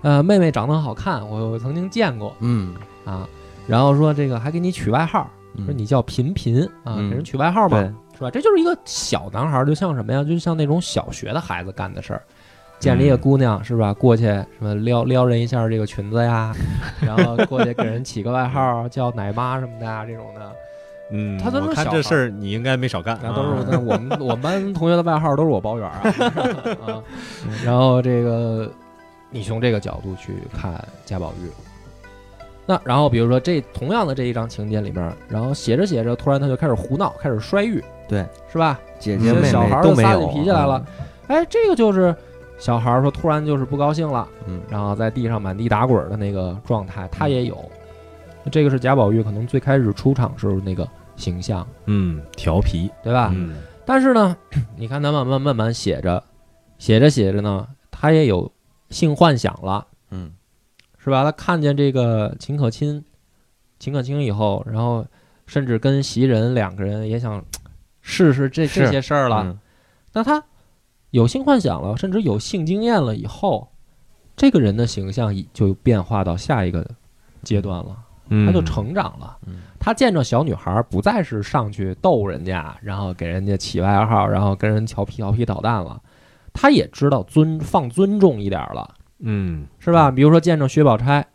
呃，妹妹长得很好看，我我曾经见过嗯，啊。然后说这个还给你取外号，嗯说你叫频频啊，嗯给人取外号嘛，对，是吧？这就是一个小男孩儿，就像什么呀？就像那种小学的孩子干的事儿。见着一个姑娘是吧，过去什么撩撩人一下这个裙子呀，然后过去给人起个外号叫奶妈什么的呀，这种的，嗯，他都是我看小这事儿你应该没少干，那都是我们 我们班同学的外号都是我包圆啊。啊。然后这个你从这个角度去看贾宝玉，那然后比如说这同样的这一张情节里面，然后写着写着，突然他就开始胡闹，开始摔玉，对，是吧？姐姐妹这小孩妹儿撒起都没有脾气来了啊，哎，这个就是小孩儿说突然就是不高兴了，嗯然后在地上满地打滚儿的那个状态，他也有。这个是贾宝玉可能最开始出场时候那个形象，嗯，调皮，对吧？嗯但是呢，你看他慢慢慢慢写着，写着写着呢，他也有性幻想了，嗯是吧？他看见这个秦可卿，秦可卿以后，然后甚至跟袭人两个人也想试试这这些事儿了。嗯那他有性幻想了，甚至有性经验了以后，这个人的形象已就变化到下一个阶段了，嗯，他就成长了。嗯。他见着小女孩儿不再是上去逗人家，然后给人家起外号，然后跟人调皮调皮捣蛋了，他也知道尊放尊重一点儿了，嗯，是吧？比如说见着薛宝钗，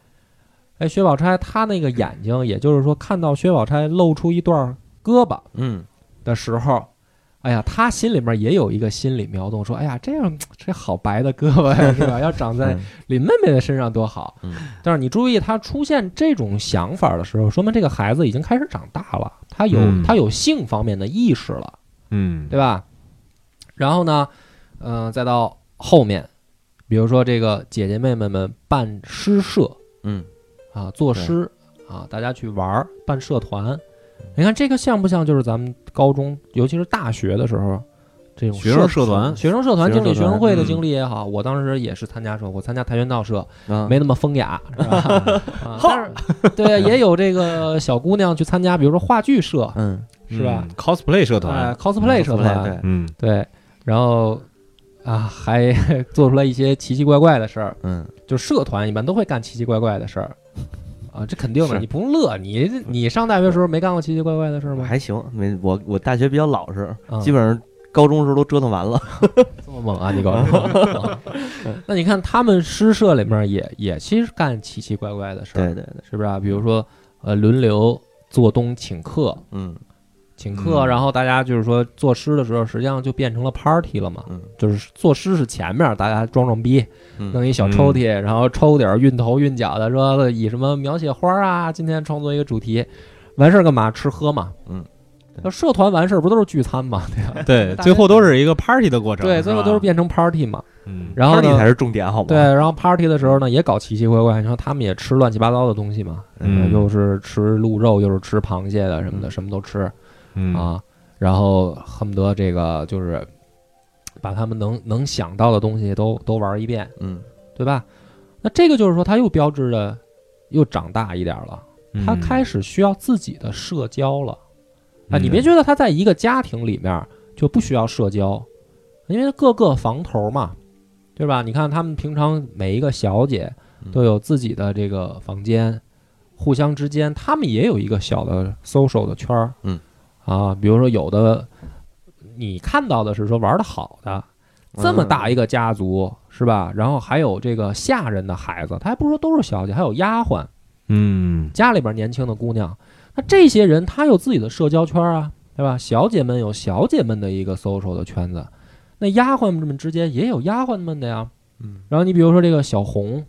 哎，薛宝钗她那个眼睛，也就是说看到薛宝钗露出一段胳膊嗯。的时候，哎呀，他心里面也有一个心理苗动，说，哎呀，这样 这好白的胳膊呀，是吧？要长在嗯。林妹妹的身上多好。嗯。但是你注意，他出现这种想法的时候，说明这个孩子已经开始长大了，他有、嗯。他有性方面的意识了，嗯，对吧？然后呢，嗯、再到后面，比如说这个姐姐妹妹们办诗社。嗯。啊，作诗啊，大家去玩儿办社团，你看这个像不像就是咱们高中，尤其是大学的时候？这种学生社团学生社团经历、学生会的嗯经历也好，我当时也是参加社，我参加跆拳道社，啊没那么风雅，是吧？啊，但是 对，也有这个小姑娘去参加，比如说话剧社，嗯是吧嗯？cosplay 社哎团，，cosplay 社团，对嗯对，然后啊，还 做出来一些奇奇怪怪的事儿，嗯就社团一般都会干奇奇怪怪的事儿。啊，这肯定的，是你不用乐，你你上大学时候没干过奇奇怪怪的事儿吗？还行，没我我大学比较老实，嗯基本上高中时候都折腾完了。这么猛啊，你告诉我。啊 那你看他们诗社里面也也其实干奇奇怪怪的事儿，对对对，是不是啊？比如说呃，轮流做东请客，嗯请客，嗯然后大家就是说作诗的时候，实际上就变成了 party 了嘛。嗯就是作诗是前面大家装装逼，嗯弄一小抽屉，然后抽点儿运头运脚的，说以什么描写花儿啊，今天创作一个主题，完事儿干嘛？吃喝嘛。嗯，那社团完事儿不都是聚餐嘛？对吧？对，最后都是一个 party 的过程，对，最后吧都是变成 party 嘛。嗯，然后 party 才，是重点，好吗？对，，然后 party 的时候呢，也搞奇奇怪怪，你说他们也吃乱七八糟的东西嘛，嗯又是吃鹿肉，又是吃螃蟹的什么的，嗯什么都吃。嗯。啊，然后恨不得这个就是把他们能能想到的东西都都玩一遍，嗯。对吧？那这个就是说，他又标志着又长大一点了，嗯。他开始需要自己的社交了。啊，嗯你别觉得他在一个家庭里面就不需要社交，因为各个房头嘛，对吧？你看他们平常每一个小姐嗯。都有自己的这个房间，互相之间他们也有一个小的 social 的圈儿，嗯，啊，比如说有的你看到的是说玩的好的，这么大一个家族是吧？然后还有这个下人的孩子，他还不说都是小姐，还有丫鬟，嗯家里边年轻的姑娘，那这些人他有自己的社交圈啊，对吧？小姐们有小姐们的一个 social 的圈子，那丫鬟们之间也有丫鬟们的呀。嗯然后你比如说这个小红，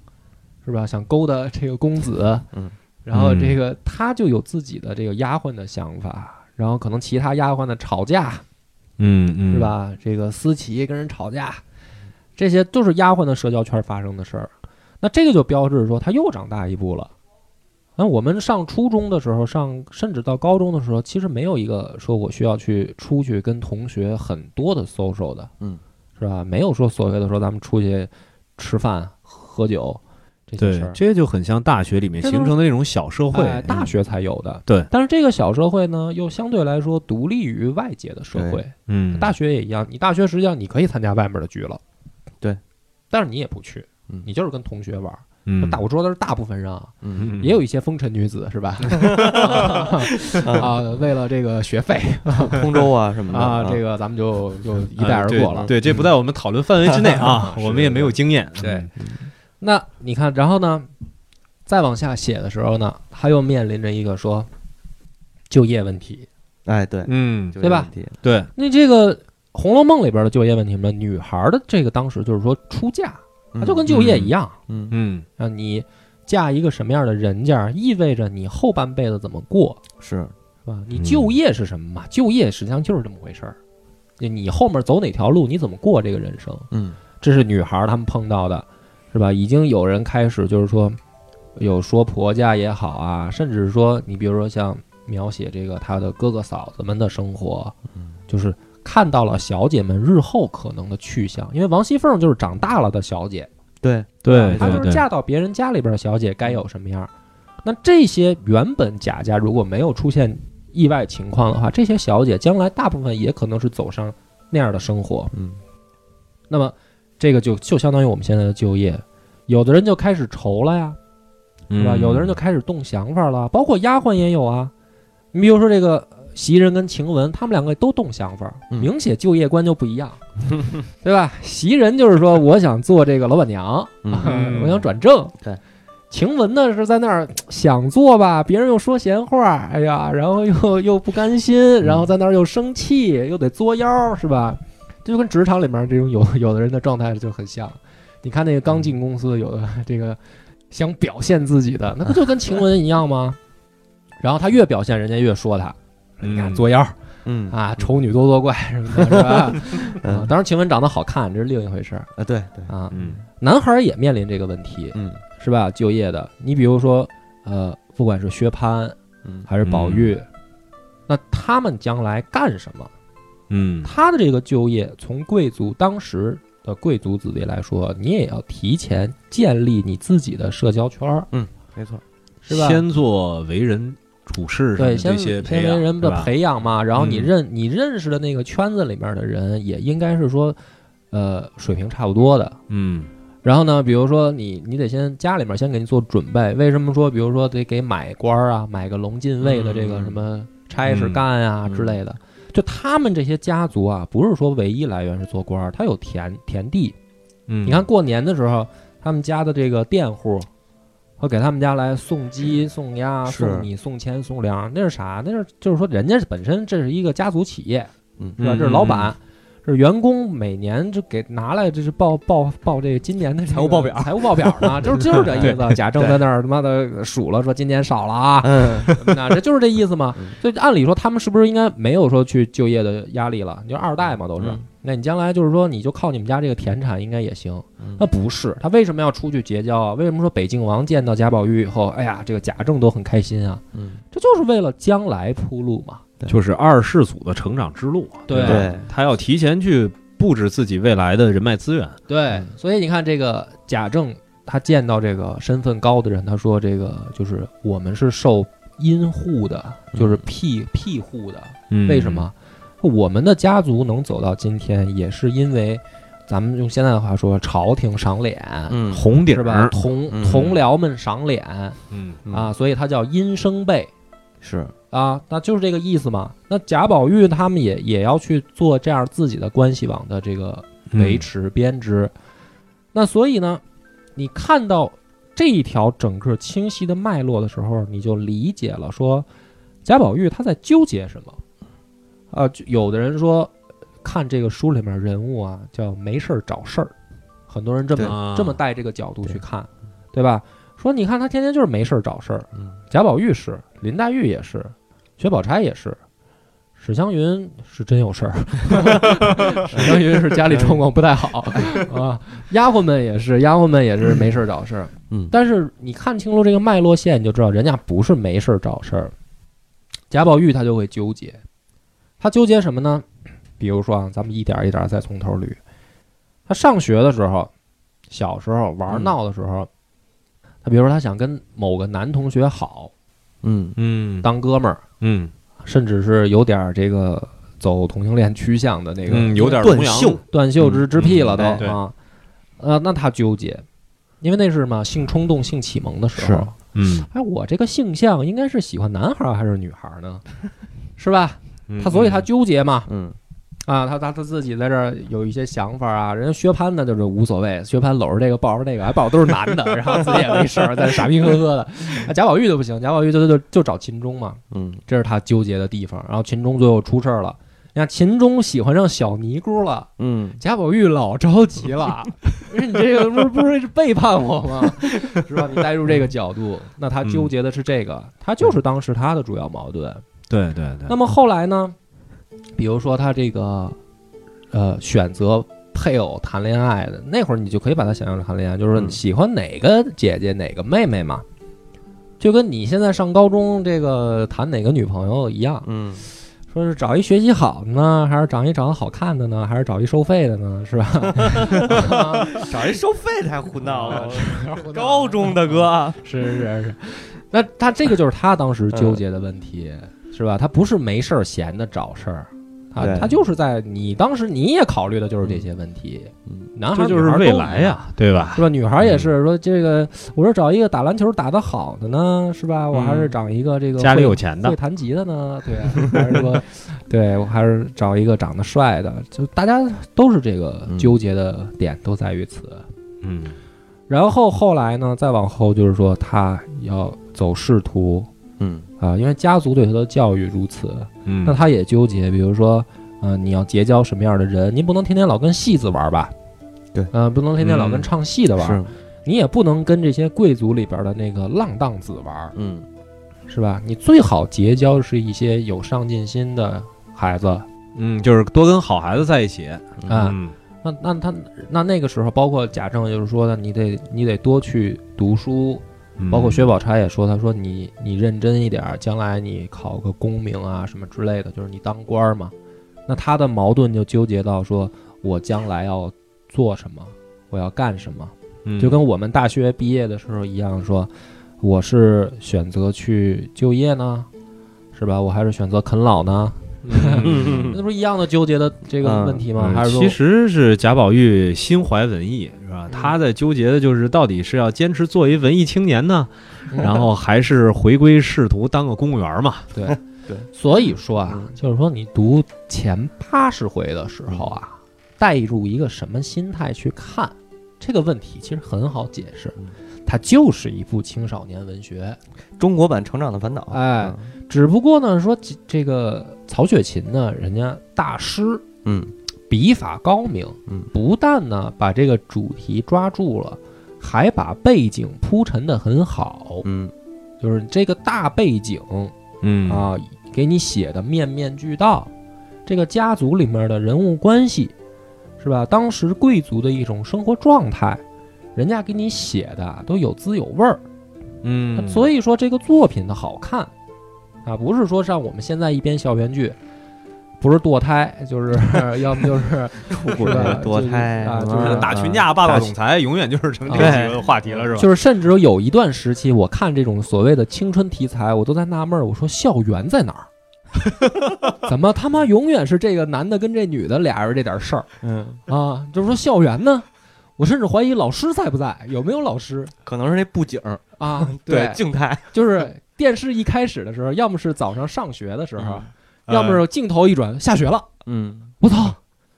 是吧？想勾搭这个公子，嗯，然后这个他就有自己的这个丫鬟的想法，然后可能其他丫鬟的吵架，嗯嗯，是？吧？这个思琪跟人吵架，这些都是丫鬟的社交圈发生的事儿。那这个就标志着说她又长大一步了。那我们上初中的时候，上甚至到高中的时候，其实没有一个说我需要去出去跟同学很多的 social 的，嗯，是吧？没有说所谓的说咱们出去吃饭喝酒这些对事儿，，这就很像大学里面形成的那种小社会，哎大学才有的。对，但是这个小社会呢，又相对来说独立于外界的社会。嗯，大学也一样，你大学实际上你可以参加外面的局了，对，但是你也不去嗯，你就是跟同学玩儿。嗯，大我说的是大部分人啊，嗯也有一些风尘女子是吧？啊，为了这个学费 通州啊什么的啊，这个咱们就就一带而过了。对，对这不在我们讨论范围之内啊，我们也没有经验。对嗯那你看，然后呢，再往下写的时候呢，他又面临着一个说就业问题。哎对，嗯，对吧这问题？对，那这个《红楼梦》里边的就业问题什么？女孩的这个当时就是说出嫁，它就跟就业一样嗯嗯啊，你嫁一个什么样的人家，意味着你后半辈子怎么过，是是吧？你就业是什么嘛？就业实际上就是这么回事儿。你后面走哪条路，你怎么过这个人生？嗯这是女孩儿她们碰到的，是吧？已经有人开始就是说，有说婆家也好啊，甚至是说你比如说像描写这个他的哥哥嫂子们的生活，就是看到了小姐们日后可能的去向，因为王熙凤就是长大了的小姐，对对她就是嫁到别人家里边的小姐该有什么样。那这些原本贾家如果没有出现意外情况的话，这些小姐将来大部分也可能是走上那样的生活。嗯那么这个就就相当于我们现在的就业，有的人就开始愁了呀，是吧？嗯有的人就开始动想法了，包括丫鬟也有啊。你比如说这个呃袭人跟晴雯，他们两个都动想法，嗯明显就业观就不一样，对吧？袭人就是说我想做这个老板娘，嗯我想转正。对。晴雯呢是在那儿想做吧，别人又说闲话，哎呀，然后又又不甘心，然后在那儿又生气，又得作妖，是吧？这就跟职场里面这种有 有的人的状态就很像。你看那个刚进公司，有的这个想表现自己的，那不就跟晴雯一样吗？然后他越表现，人家越说他，你看嗯作妖嗯啊，丑女多作怪什么的，是吧？当然晴雯长得好看，这是另一回事儿啊对对啊。嗯男孩也面临这个问题，嗯是吧？就业的，你比如说，呃，不管是薛蟠嗯还是宝玉，那他们将来干什么？嗯他的这个就业，从贵族当时的贵族子弟来说，你也要提前建立你自己的社交圈儿，嗯没错是吧？先做为人处事上对，先这些培养，先为人的培养嘛，然后你嗯认你认识的那个圈子里面的人，也应该是说，呃，水平差不多的。嗯然后呢，比如说你你得先家里面先给你做准备。为什么说，比如说得给买官儿啊，买个龙禁卫的这个嗯什么差事干啊嗯之类的？就他们这些家族啊，不是说唯一来源是做官儿，他有田田地。嗯，你看过年的时候，他们家的这个佃户会给他们家来送鸡、送鸭、送米、送钱、送粮，那是啥？那是就是说，人家本身这是一个家族企业，嗯是吧？嗯这是老板，这是员工，每年就给拿来，这是报报报这个今年的这个财务报表财务报表呢，就 是就是这意思。贾政在那儿他妈的数了，说今年少了啊，嗯那这就是这意思嘛嗯。所以按理说，他们是不是应该没有说去就业的压力了？你就二代嘛，都是嗯。那你将来就是说，你就靠你们家这个田产应该也行。嗯那不是，他为什么要出去结交啊？为什么说北静王见到贾宝玉以后，哎呀，这个贾政都很开心啊？嗯这就是为了将来铺路嘛。就是二世祖的成长之路，对他要提前去布置自己未来的人脉资源。对嗯，所以你看这个贾政，他见到这个身份高的人，他说这个就是我们是受荫护的，就是庇庇护的。嗯为什？么？我们的家族能走到今天，也是因为咱们用现在的话说，朝廷赏脸，嗯红顶是吧？？同嗯同僚们赏脸嗯啊，所以他叫阴生辈。是啊，那就是这个意思嘛。那贾宝玉他们也也要去做这样自己的关系网的这个嗯维持编织。那所以呢，你看到这一条整个清晰的脉络的时候，你就理解了说贾宝玉他在纠结什么。啊，就有的人说看这个书里面人物啊，叫没事儿找事儿，很多人这么啊这么带这个角度去看，对吧？说你看他天天就是没事儿找事儿，嗯贾宝玉是，林黛玉也是，薛宝钗也是，史湘云是真有事儿，史湘云是家里状况不太好啊，丫鬟们也是，丫鬟们也是没事儿找事儿。嗯但是你看清楚这个脉络线，你就知道人家不是没事儿找事儿。贾宝玉他就会纠结，他纠结什么呢？比如说啊，咱们一点儿一点儿再从头捋。他上学的时候，小时候玩闹的时候，他比如说他想跟某个男同学好，嗯嗯当哥们儿，嗯甚至是有点儿这个走同性恋趋向的那个嗯，有点断袖断袖之之癖了都啊。呃，那他纠结，因为那是嘛性冲动、性启蒙的时候。嗯，哎，我这个性向应该是喜欢男孩儿还是女孩儿呢？是吧？嗯他所以他纠结嘛，嗯啊，他他他自己在这儿有一些想法啊。人家薛蟠呢就是无所谓，薛蟠搂着这个抱着那个，还抱着都是男的，然后自己也没事儿，在那傻逼呵呵的。啊，贾宝玉就不行，贾宝玉就就就就找秦钟嘛，嗯这是他纠结的地方。然后秦钟最后出事儿了，你看秦钟喜欢上小尼姑了。嗯贾宝玉老着急了，因为你这个不是不是是背叛我吗？是吧？你带入这个角度，那他纠结的是这个，他就是当时他的主要矛盾。对对对，那么后来呢？比如说他这个呃选择配偶谈恋爱的那会儿，你就可以把他想象成谈恋爱，就是说你嗯喜欢哪个姐姐哪个妹妹嘛，就跟你现在上高中这个谈哪个女朋友一样。嗯说是找一学习好的呢，还是找一长得好看的呢，还是找一收费的呢？是吧？找一收费的还胡闹啊 高中的哥，是是是是，那他这个就是他当时纠结的问题，是吧？他不是没事儿闲的找事儿，他对他就是在你当时你也考虑的就是这些问题。嗯男孩就是未来呀，对吧？是吧？女孩儿也是说这个，我说找一个打篮球打得好的呢，是吧？我还是找一个这个家里会有钱的会弹吉的呢，对啊，还是说，对我还是找一个长得帅的，就大家都是这个嗯纠结的点都在于此。嗯然后后来呢，再往后就是说他要走仕途嗯啊，因为家族对他的教育如此，嗯，那他也纠结，比如说，呃，你要结交什么样的人？您不能天天老跟戏子玩吧？对呃，不能天天老跟嗯唱戏的玩，是你也不能跟这些贵族里边的那个浪荡子玩，嗯是吧？你最好结交是一些有上进心的孩子。嗯，就是多跟好孩子在一起啊嗯那那他那那个时候，包括贾政就是说的，你得你得多去读书，嗯包括薛宝钗也说，他说你你认真一点儿，将来你考个功名啊什么之类的，就是你当官儿嘛。那他的矛盾就纠结到说，我将来要做什么，我要干什么，嗯就跟我们大学毕业的时候一样，说我是选择去就业呢，是吧？我还是选择啃老呢？嗯 那不是一样的纠结的这个问题吗？嗯还是说其实是贾宝玉心怀文艺，是吧？嗯他在纠结的就是到底是要坚持做一文艺青年呢，嗯 然后还是回归仕途当个公务员嘛？对 对，所以说啊嗯，就是说你读前八十回的时候啊，带入一个什么心态去看这个问题，其实很好解释嗯，它就是一部青少年文学。中国版《成长的烦恼》。哎只不过呢，说这这个曹雪芹呢，人家大师嗯。笔法高明，嗯。不但呢把这个主题抓住了，还把背景铺陈的很好，嗯。就是这个大背景嗯。啊，给你写的面面俱到，这个家族里面的人物关系，是吧？当时贵族的一种生活状态，人家给你写的都有滋有味儿，嗯，所以说这个作品的好看啊，不是说像我们现在一编校园剧，不是堕胎，就是 要么就是 出轨堕胎就是啊就是打群架、霸道总裁，永远就是成这几个话题了，是吧？就是甚至有一段时期，我看这种所谓的青春题材，我都在纳闷儿，我说校园在哪儿？怎么他妈永远是这个男的跟这女的俩人这点事儿嗯，啊？就是说校园呢，我甚至怀疑老师在不在，有没有老师可能是那布景，啊？对，静态，就是电视一开始的时候，要么是早上上学的时候，嗯。要么是镜头一转下学了，嗯。我操，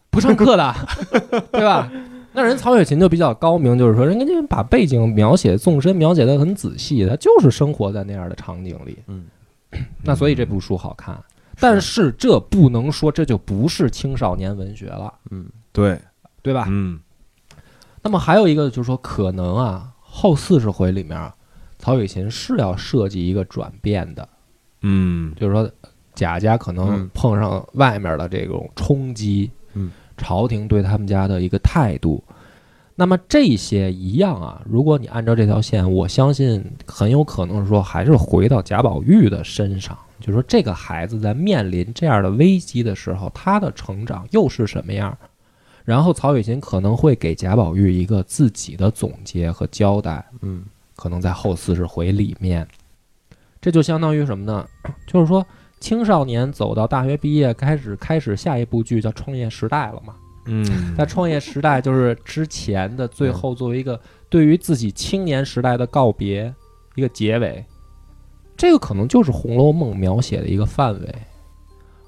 不上课的，对吧？那人曹雪芹就比较高明，就是说人家就把背景描写纵深描写的很仔细，他就是生活在那样的场景里。嗯，那所以这部书好看，但是这不能说这就不是青少年文学了，嗯。对，对吧？嗯。那么还有一个就是说，可能啊，后四十回里面，曹雪芹是要设计一个转变的，嗯。就是说贾家可能嗯。碰上外面的这种冲击，嗯，朝廷对他们家的一个态度。那么这些一样啊，如果你按照这条线，我相信很有可能是说还是回到贾宝玉的身上，就是说这个孩子在面临这样的危机的时候，他的成长又是什么样？然后曹雪芹可能会给贾宝玉一个自己的总结和交代，嗯可能在后四十回里面，这就相当于什么呢？就是说青少年走到大学毕业，开始开始下一部剧叫《创业时代》了嘛，嗯，在创业时代，就是之前的最后，作为一个对于自己青年时代的告别，一个结尾，这个可能就是《红楼梦》描写的一个范围，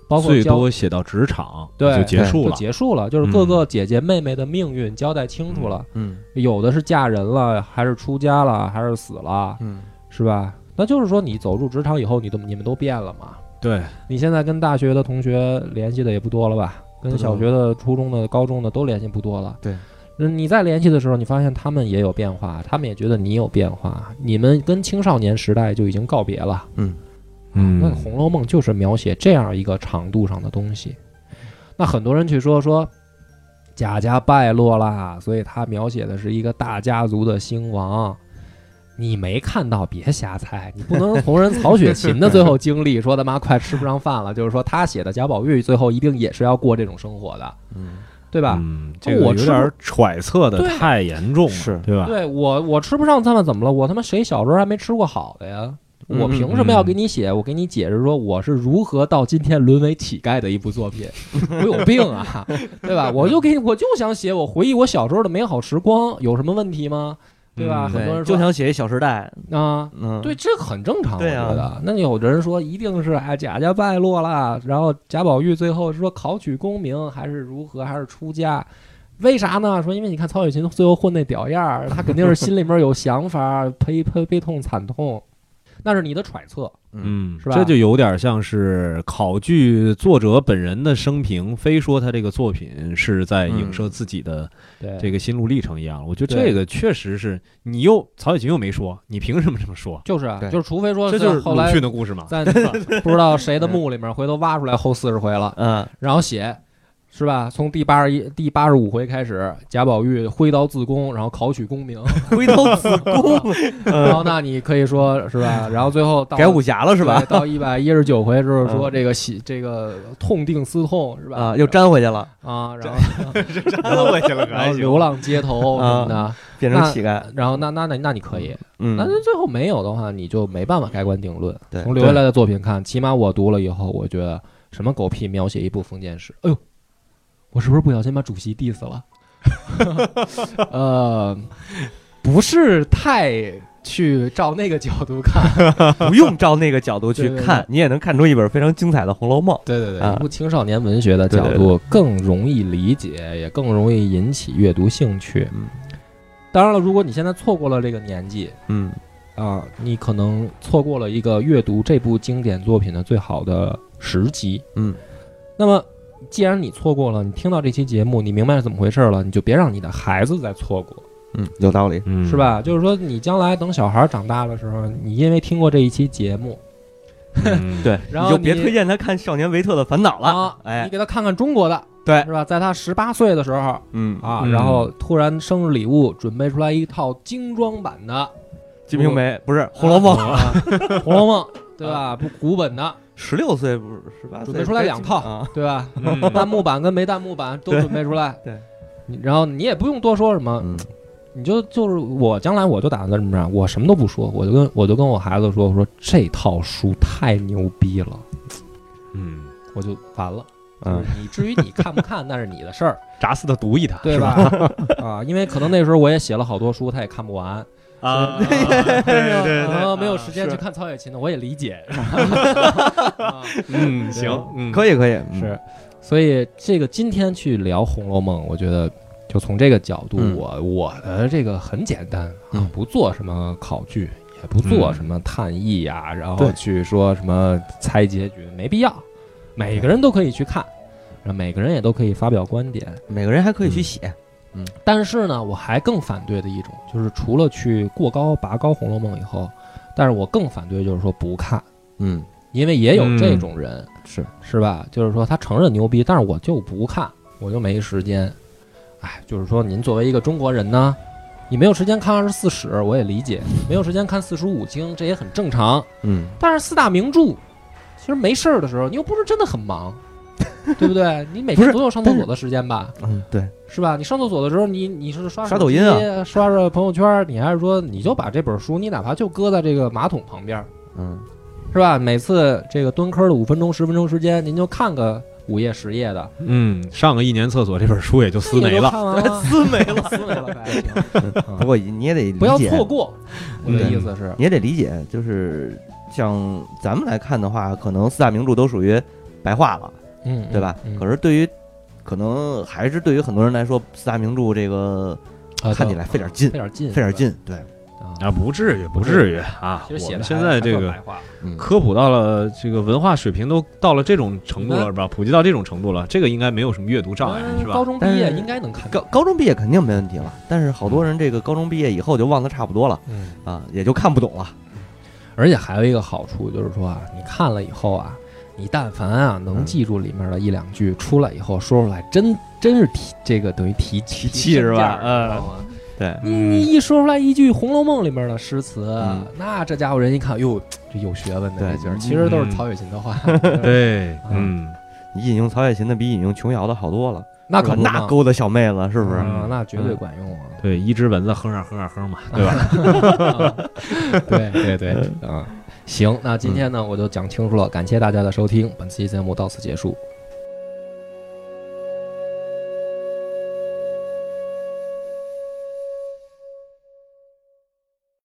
包括最多写到职场对就结束就了。结束了，就是各个姐姐妹妹的命运交代清楚了，嗯有的是嫁人了，还是出家了，还是死了，嗯是吧？那就是说，你走入职场以后，你都你们都变了嘛？对，你现在跟大学的同学联系的也不多了吧？跟小学的、初中的、高中的都联系不多了。对，嗯，你在联系的时候，你发现他们也有变化，他们也觉得你有变化，你们跟青少年时代就已经告别了。嗯嗯，那《红楼梦》就是描写这样一个长度上的东西。那很多人去说说贾家败落啦，所以他描写的是一个大家族的兴亡。你没看到，别瞎猜。你不能同人曹雪芹的最后经历 说他妈快吃不上饭了，就是说他写的贾宝玉最后一定也是要过这种生活的，嗯，对吧？嗯，这个我有点揣测的太严重了，是对吧？对我，我吃不上饭怎么了？我他妈谁小时候还没吃过好的呀？嗯我凭什么要给你写？我给你解释说我是如何到今天沦为乞丐的一部作品，我有病啊，对吧？我就给你，我就想写我回忆我小时候的美好时光，有什么问题吗？对吧？嗯，很多人说就想写一《小时代》，啊，嗯，对，这很正常，我对啊觉得。那有的人说一定是哎贾家败落了，然后贾宝玉最后说考取功名还是如何，还是出家。为啥呢？说因为你看曹雪芹最后混那屌样儿，他肯定是心里面有想法，悲悲悲痛惨痛，那是你的揣测。嗯，是吧这就有点像是考据作者本人的生平，非说他这个作品是在影射自己的对，这个心路历程一样。我觉得这个确实是你又曹雪芹又没说，你凭什么这么说？就是啊，就是除非说这就是鲁后来迅的故事嘛。在 不知道谁的墓里面回头挖出来后四十回了，嗯然后写，是吧？从第八十一、第八十五回开始，贾宝玉挥刀自宫，然后考取功名，挥刀自宫，然后那你可以说是吧？然后最后到改武侠了是吧？到一百一十九回之后说这个喜这个痛定思痛是吧？啊，又粘回去了，啊，然后粘 回去了然后流浪街头什么的，变成乞丐。然后那那那那你可以，嗯但是最后没有的话，你就没办法盖棺定论。对从留下来的作品看，起码我读了以后，我觉得什么狗屁描写一部封建史，哎呦，我是不是不小心把主席 diss 了？呃，不是太去照那个角度看。不用照那个角度去对对看，你也能看出一本非常精彩的《红楼梦》。对对对，啊一部青少年文学的角度更容易理解，也更容易引起阅读兴趣。嗯当然了，如果你现在错过了这个年纪嗯啊，你可能错过了一个阅读这部经典作品的最好的时机。嗯，那么既然你错过了，你听到这期节目，你明白是怎么回事了，你就别让你的孩子再错过，嗯，有道理。嗯，是？吧？就是说，你将来等小孩长大的时候，你因为听过这一期节目，嗯，对，然后你就别推荐他看《少年维特的烦恼》了。啊，哎你给他看看中国的，对是吧？在他十八岁的时候嗯，啊，嗯然后突然生日礼物准备出来一套精装版的《金瓶梅》不是《红楼梦》啊，《红楼梦》对吧？不古本的，十六岁不是十八岁，准备出来两套啊。对吧？嗯 弹幕版跟没弹幕版都准备出来。对你，然后你也不用多说什么，嗯你就就是我将来我就打算这么着，我什么都不说，我就跟我就跟我孩子说，我说这套书太牛逼了，嗯，我就完了。嗯就是你至于你看不看那是你的事儿，扎死他读一他，对是吧？啊，因为可能那时候我也写了好多书，他也看不完，啊，对对对对。然后没有时间去看曹雪芹的，我也理解。啊嗯，行，嗯，可以可以，嗯。是，所以这个今天去聊《红楼梦》，我觉得就从这个角度，嗯。我我的这个很简单啊嗯，不做什么考据，也不做嗯。什么探议呀，然后去说什么猜结局，没必要。每个人都可以去看，然后每个人也都可以发表观点。每个人还可以去写。但是呢，我还更反对的一种，就是除了去过高拔高《红楼梦》以后，但是我更反对就是说不看，嗯，因为也有这种人。是是吧？就是说他承认牛逼，但是我就不看，我就没时间。哎，就是说您作为一个中国人呢，你没有时间看二十四史，我也理解；没有时间看四书五经，这也很正常。嗯，但是四大名著，其实没事儿的时候，你又不是真的很忙，对不对？你每天总有上厕所的时间吧？嗯，对，是吧？你上厕所的时候，你你是刷刷抖音啊啊，刷刷朋友圈，你还是说你就把这本书，你哪怕就搁在这个马桶旁边，嗯，是吧？每次这个蹲坑的五分钟、十分钟时间，您就看个五页十页的，嗯，上个一年厕所这本书也就撕没了。撕没了。撕没了，不过你也得理解，不要错过，我的嗯意思是，你也得理解，就是像咱们来看的话，可能四大名著都属于白话了，嗯，对吧？嗯可是对于可能还是对于很多人来说，四大名著这个啊看起来费点劲费，点劲，费点劲。对，啊。啊，不至于，不至于啊！我们现在这个嗯，科普到了这个文化水平都到了这种程度了，嗯是吧？普及到这种程度了，这个应该没有什么阅读障碍，是吧？高中毕业应该能看高。高中毕业肯定没问题了，但是好多人这个高中毕业以后就忘得差不多了嗯，啊，也就看不懂了。而且还有一个好处就是说啊，你看了以后啊，你但凡啊能嗯。记住里面的一两句，出来以后说出来，真真是提这个等于提提气是吧？嗯？对，你你一说出来一句《红楼梦》里面的诗词，嗯。那这家伙人一看，哟，这有学问的劲儿，其实都是嗯曹雪芹的话。对，啊嗯，你引用曹雪芹的比引用琼瑶的好多了，那可那勾搭小妹子是不是？啊，那绝对管用啊！对，一只蚊子哼啊哼啊哼嘛，对吧？对对对，啊，行，那今天呢我就讲清楚了，感谢大家的收听，本期节目到此结束。